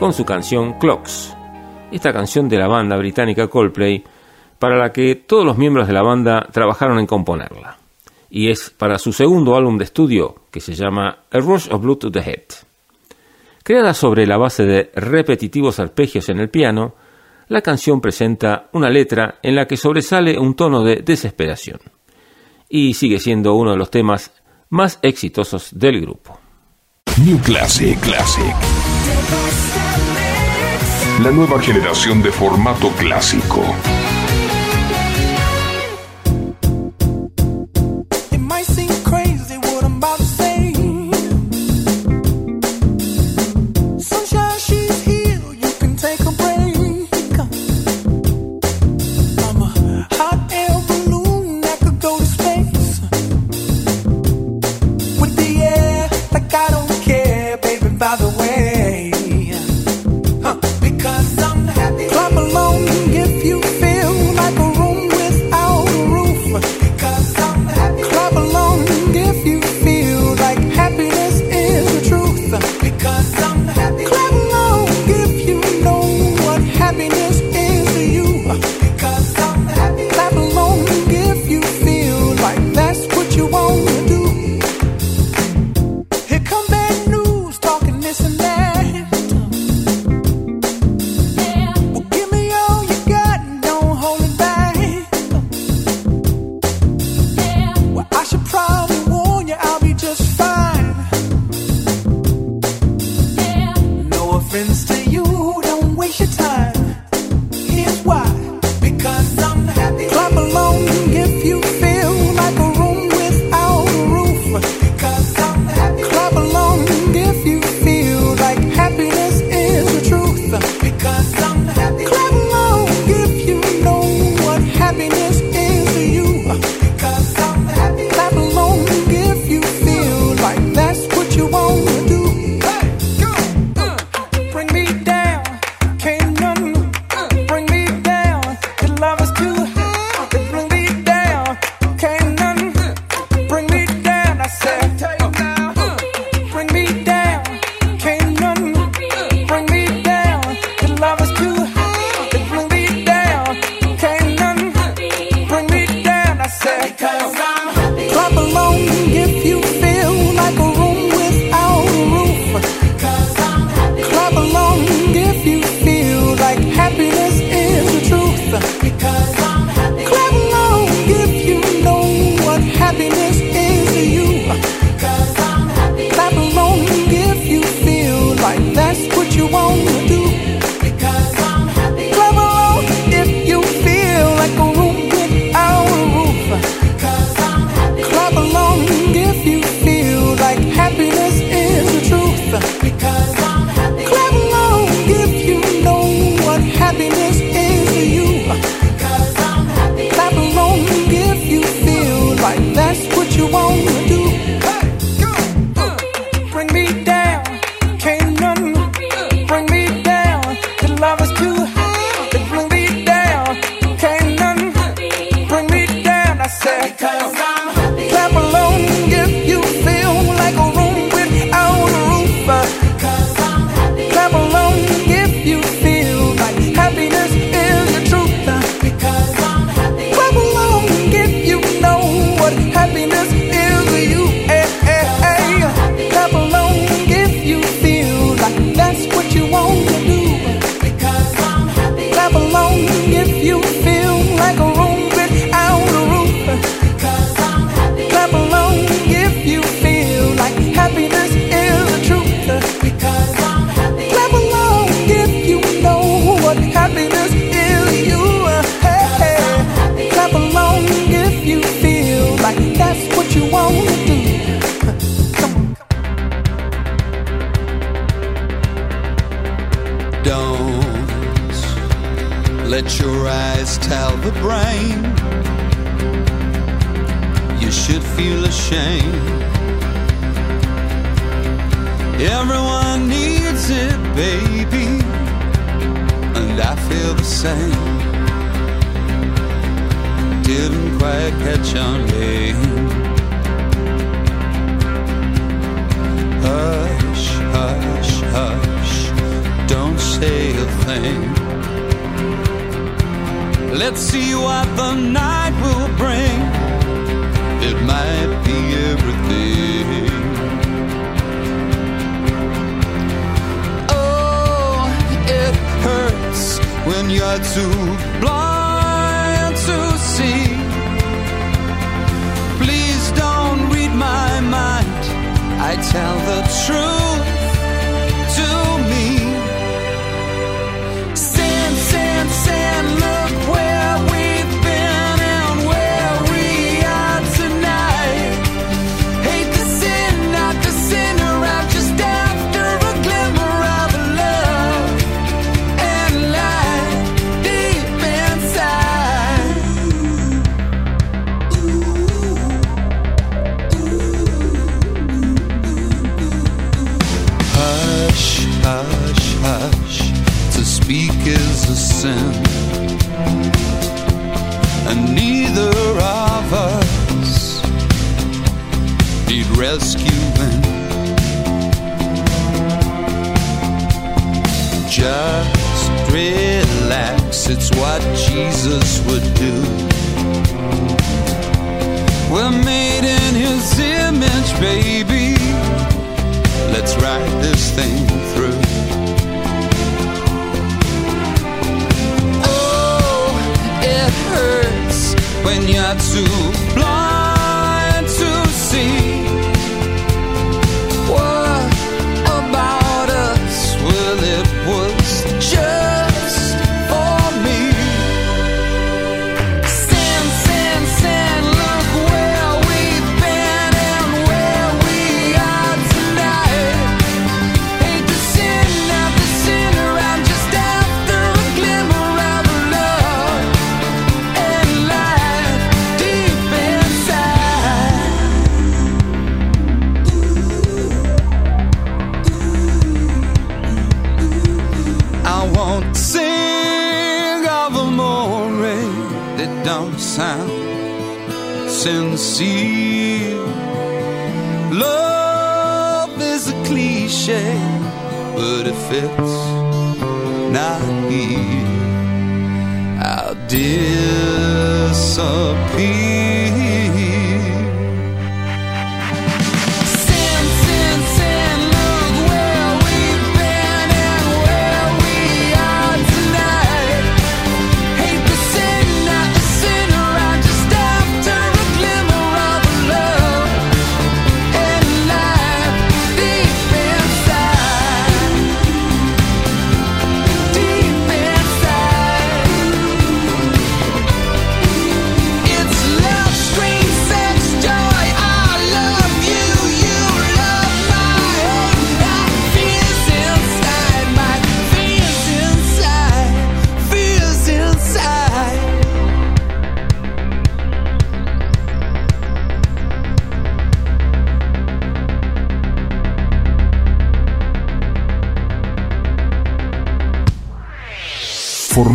con su canción Clocks. Esta canción de la banda británica Coldplay, para la que todos los miembros de la banda trabajaron en componerla. Y es para su segundo álbum de estudio, que se llama A Rush of Blood to the Head. Creada sobre la base de repetitivos arpegios en el piano, la canción presenta una letra en la que sobresale un tono de desesperación. Y sigue siendo uno de los temas más exitosos del grupo. New Classic Classic la nueva generación de formato clásico. I feel the same. Didn't quite catch on name. Hush, hush, hush, don't say a thing. Let's see what the night will bring. It might be everything. Oh, it hurts when you're too blind to see. Please don't read my mind. I tell the truth. Just relax, it's what Jesus would do. We're made in His image, baby. Let's ride this thing through. Oh, it hurts when you're too blind to see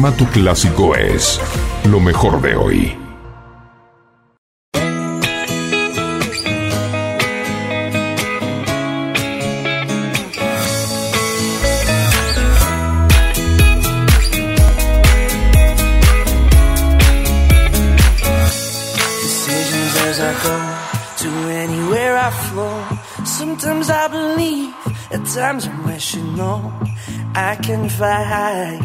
formato clásico es lo mejor de hoy. Sometimes I believe, at times I'm wishing, no, I can fly high.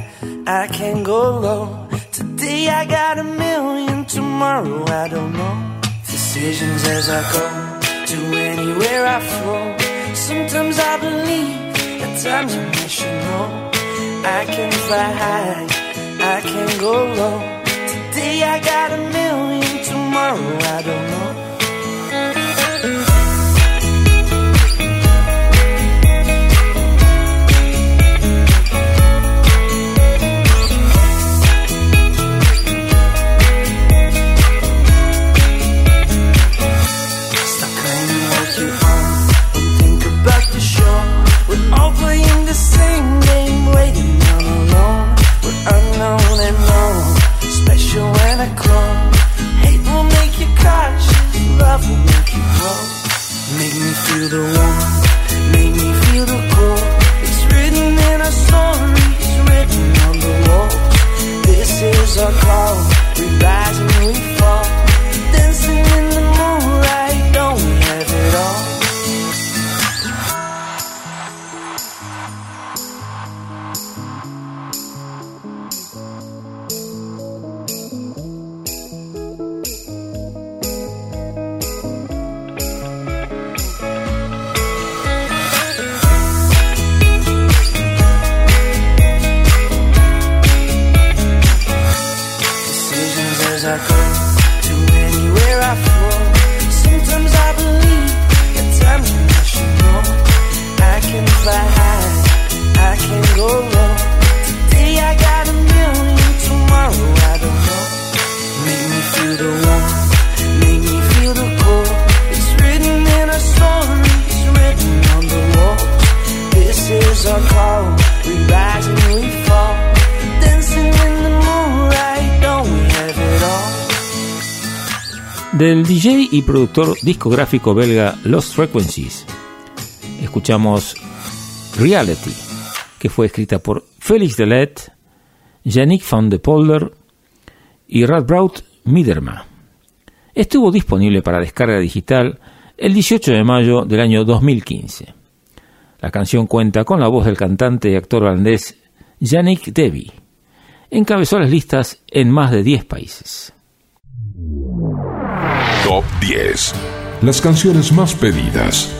Productor discográfico belga Lost Frequencies, escuchamos Reality, que fue escrita por Félix Delet, Yannick van de Polder y Radbraut Miederma. Estuvo disponible para descarga digital el 18 de mayo del año 2015. La canción cuenta con la voz del cantante y actor holandés Yannick Devi. Encabezó las listas en más de 10 países. Top 10. Las canciones más pedidas.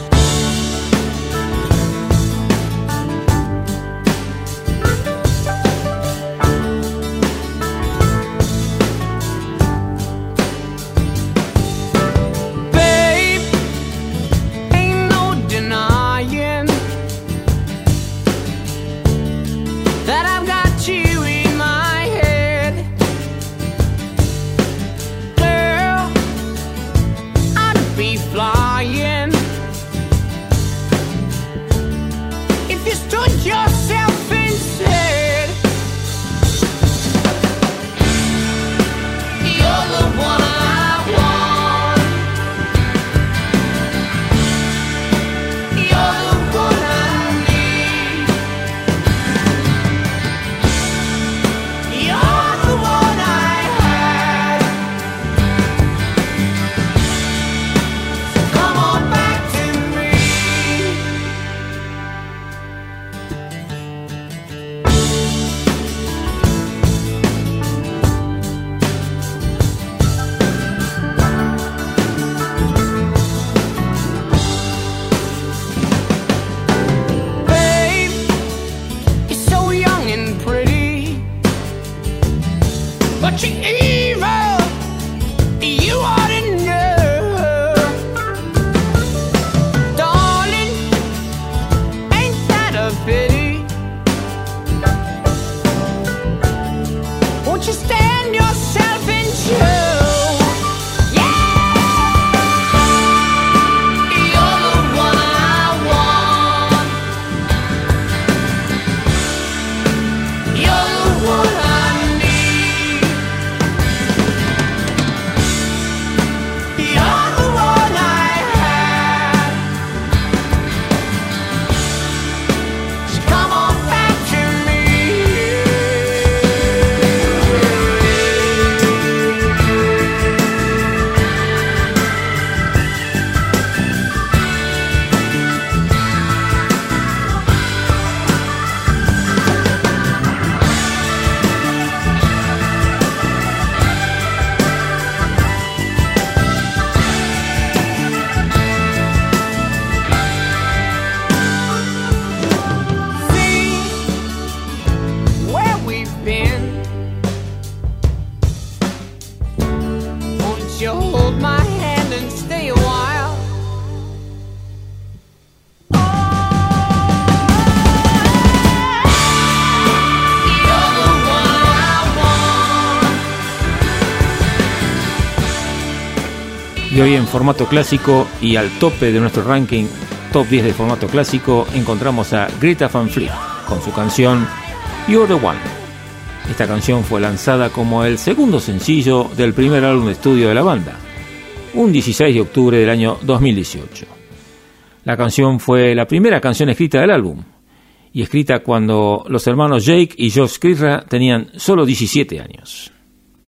Formato clásico y al tope de nuestro ranking top 10 de formato clásico encontramos a Greta Van Fleet con su canción You're the One. Esta canción fue lanzada como el segundo sencillo del primer álbum de estudio de la banda, un 16 de octubre del año 2018. La canción fue la primera canción escrita del álbum y escrita cuando los hermanos Jake y Josh Kirra tenían solo 17 años.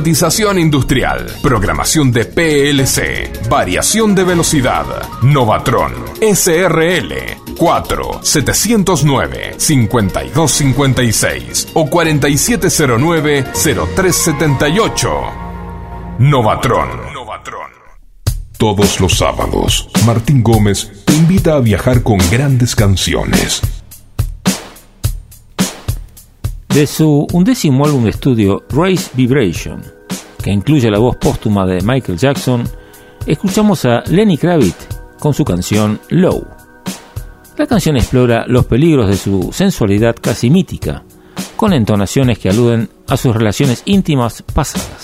Automatización industrial, programación de PLC, variación de velocidad, Novatron, SRL, 4 709 5256 o 4709 0378. Novatron. Novatron. Todos los sábados, Martín Gómez te invita a viajar con grandes canciones de su undécimo álbum de estudio Race Vibration, que incluye la voz póstuma de Michael Jackson, escuchamos a Lenny Kravitz con su canción Low. La canción explora los peligros de su sensualidad casi mítica, con entonaciones que aluden a sus relaciones íntimas pasadas.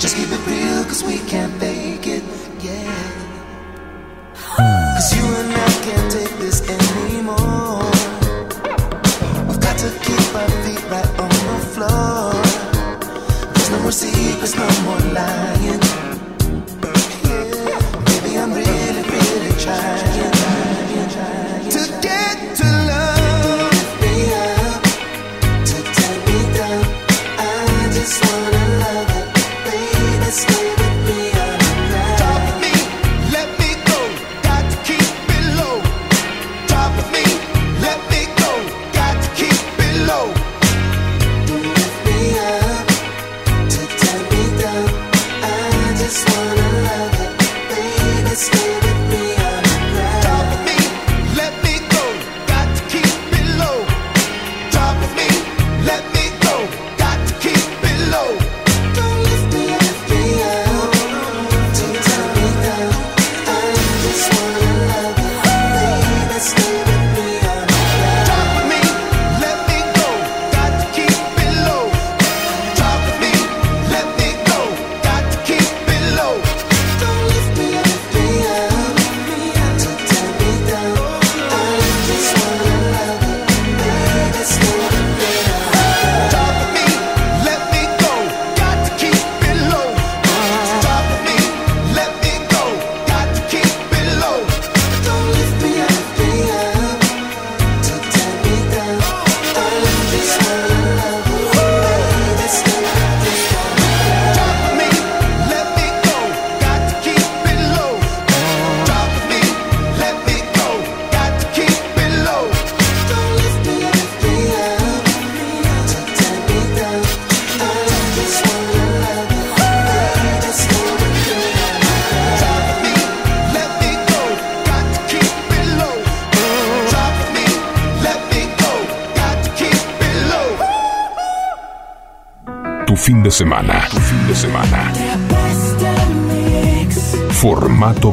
Just keep it real, cause we can't fake it, yeah. Cause you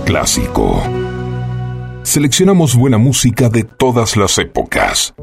clásico. Seleccionamos buena música de todas las épocas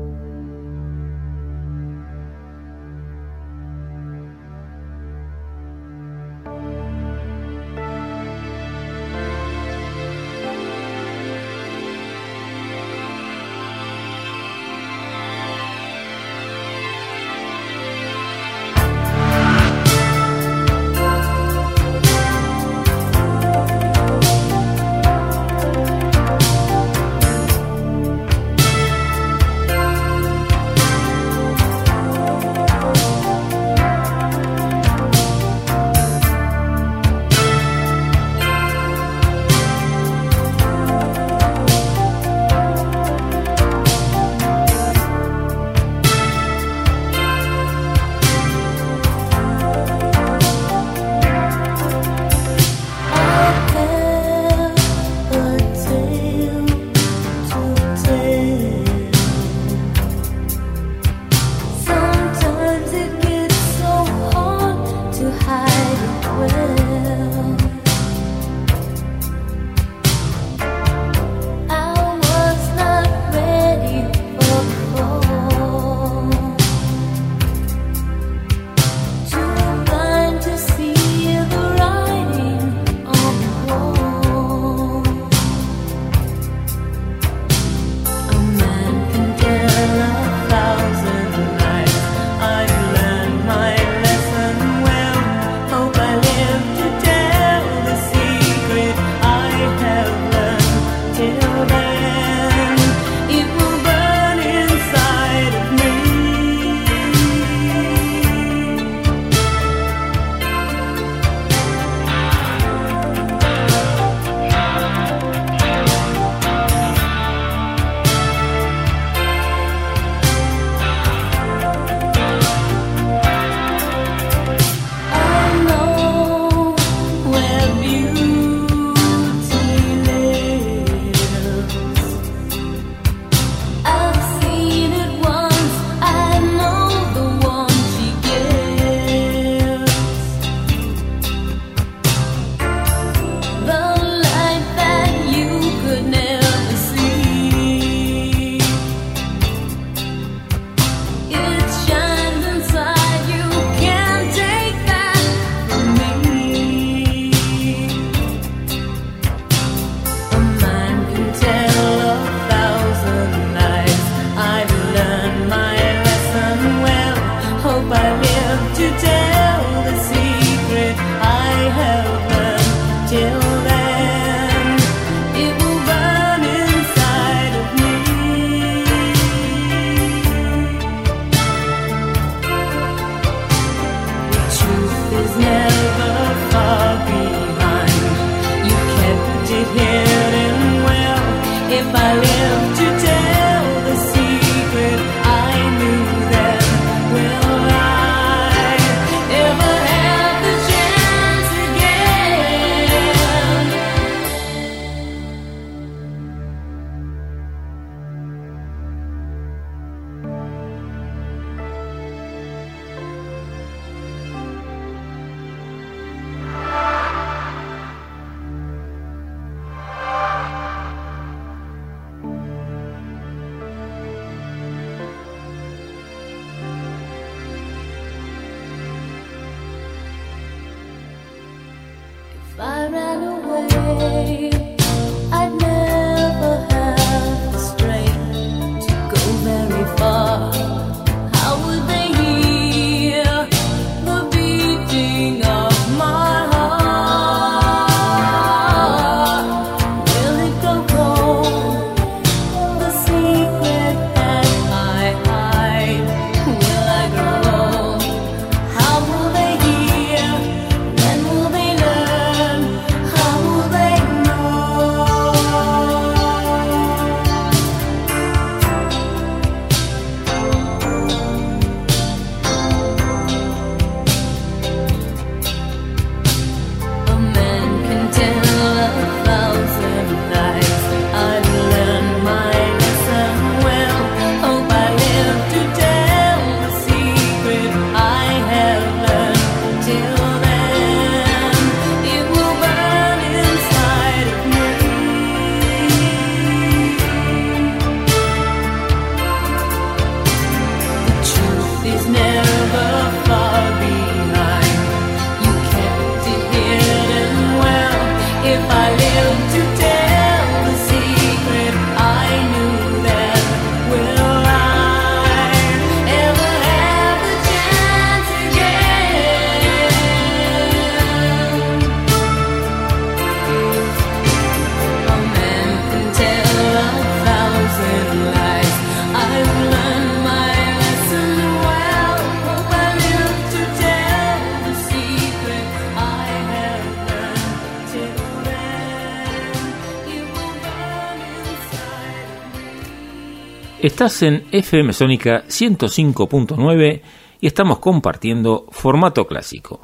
Estás en FM Sónica 105.9 y estamos compartiendo formato clásico.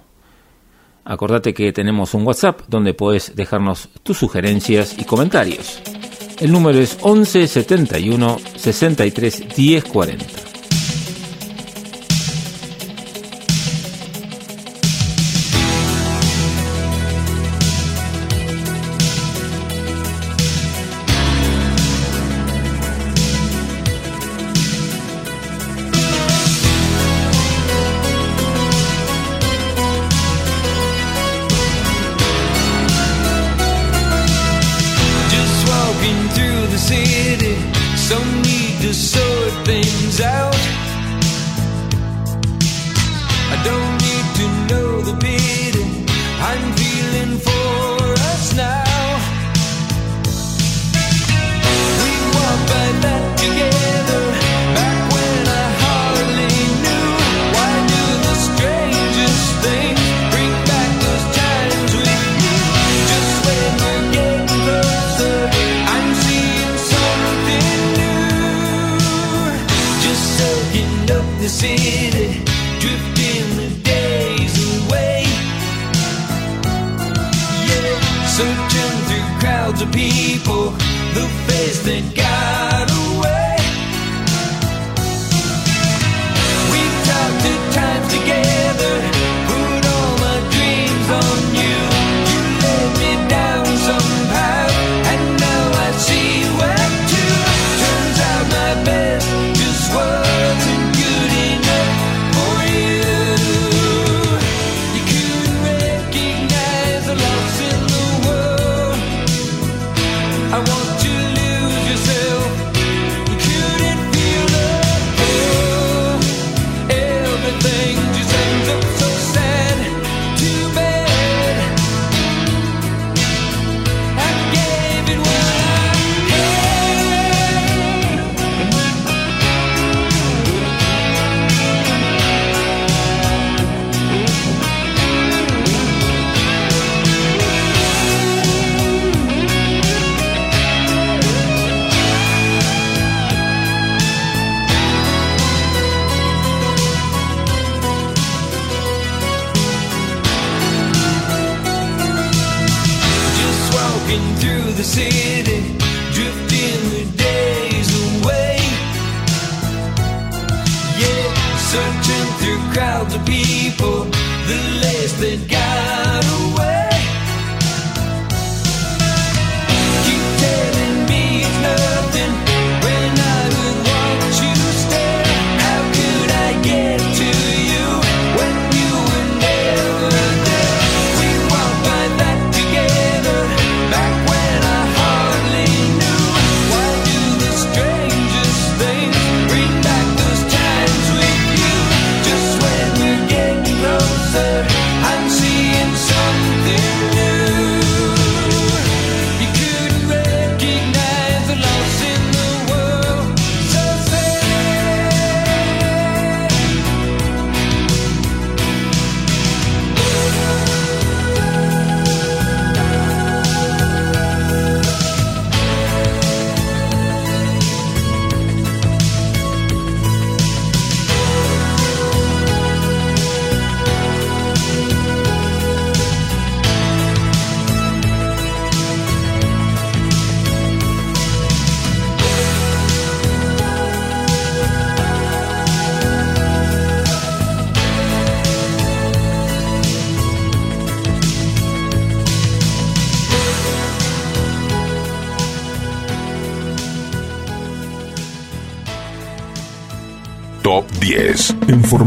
Acordate que tenemos un WhatsApp donde puedes dejarnos tus sugerencias y comentarios. El número es 11 71 63 10 40.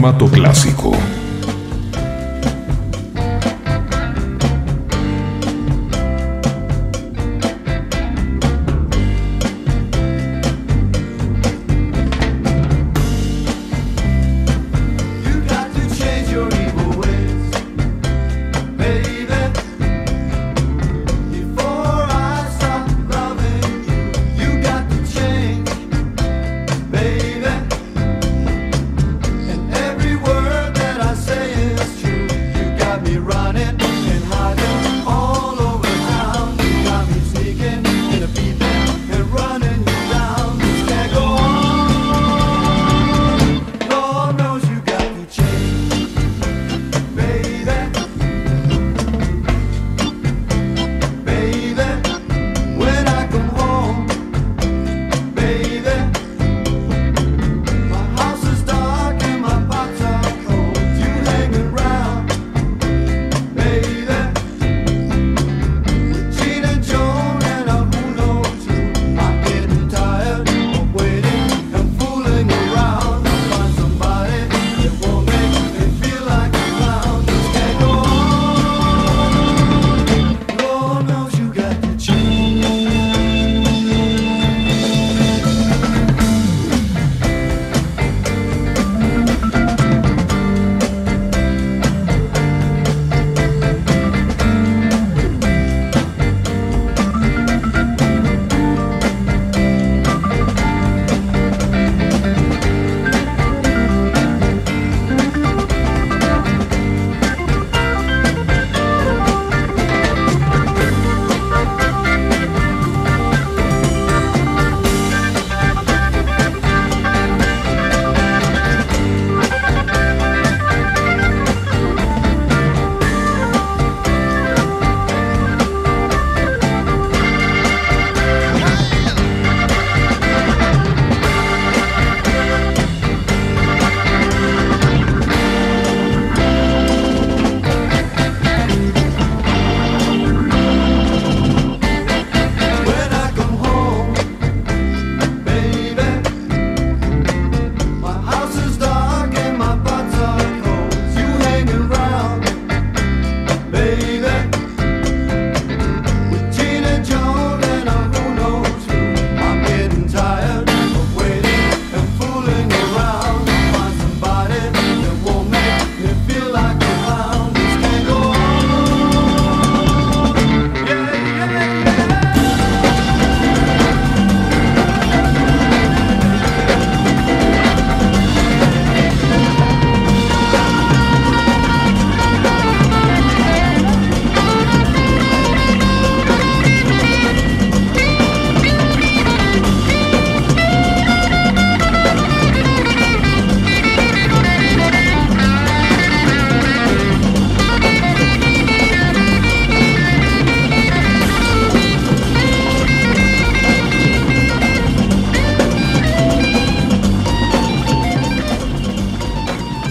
Formato clásico.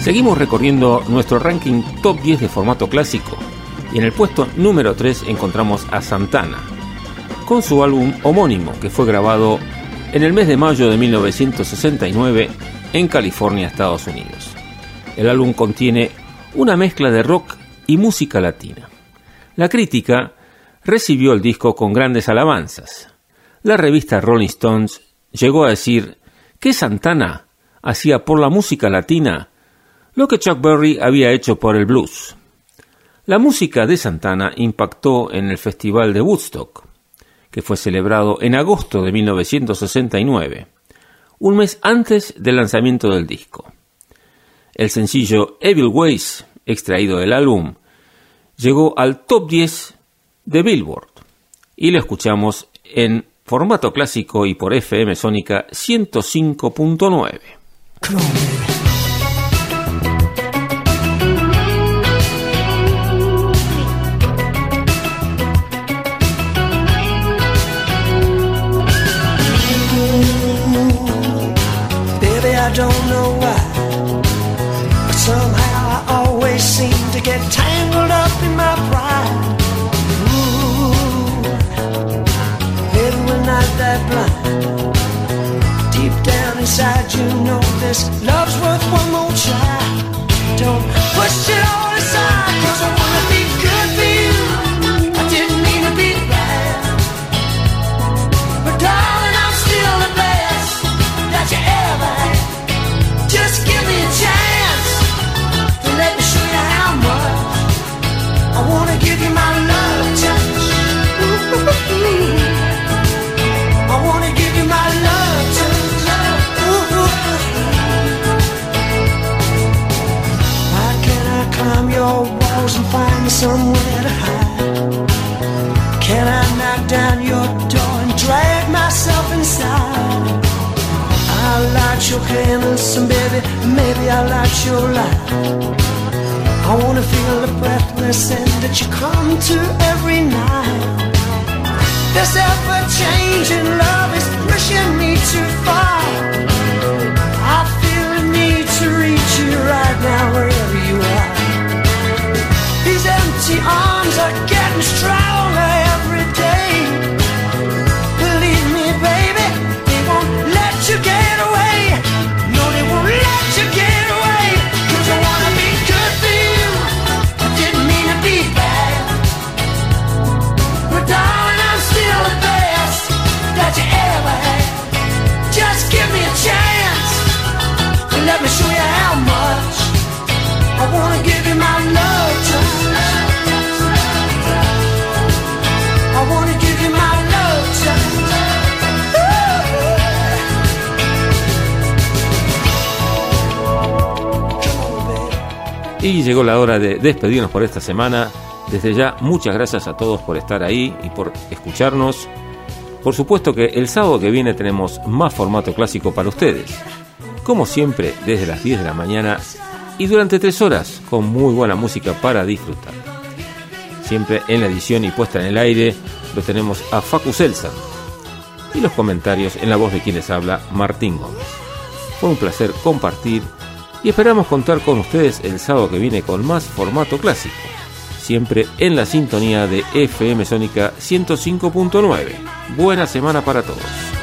Seguimos recorriendo nuestro ranking top 10 de formato clásico y en el puesto número 3 encontramos a Santana con su álbum homónimo que fue grabado en el mes de mayo de 1969 en California, Estados Unidos. El álbum contiene una mezcla de rock y música latina. La crítica recibió el disco con grandes alabanzas. La revista Rolling Stones llegó a decir que Santana hacía por la música latina lo que Chuck Berry había hecho por el blues. La música de Santana impactó en el Festival de Woodstock, que fue celebrado en agosto de 1969, un mes antes del lanzamiento del disco. El sencillo Evil Ways, extraído del álbum, llegó al top 10 de Billboard y lo escuchamos en formato clásico y por FM Sónica 105.9. inside you know this love's worth one more try. Don't push it all aside, cause I your candles and baby, maybe I'll light your light. I wanna feel the breathless end that you come to every night. This ever-changing love is pushing me too far. I feel the need to reach you right now, wherever you are. These empty arms are Y llegó la hora de despedirnos por esta semana. Desde ya, muchas gracias a todos por estar ahí y por escucharnos. Por supuesto que el sábado que viene tenemos más formato clásico para ustedes. Como siempre, desde las 10 de la mañana y durante 3 horas, con muy buena música para disfrutar. Siempre en la edición y puesta en el aire lo tenemos a Facu Selsan. Y los comentarios en la voz de quienes habla Martín Gómez. Fue un placer compartir y esperamos contar con ustedes el sábado que viene con más formato clásico, siempre en la sintonía de FM Sónica 105.9. Buena semana para todos.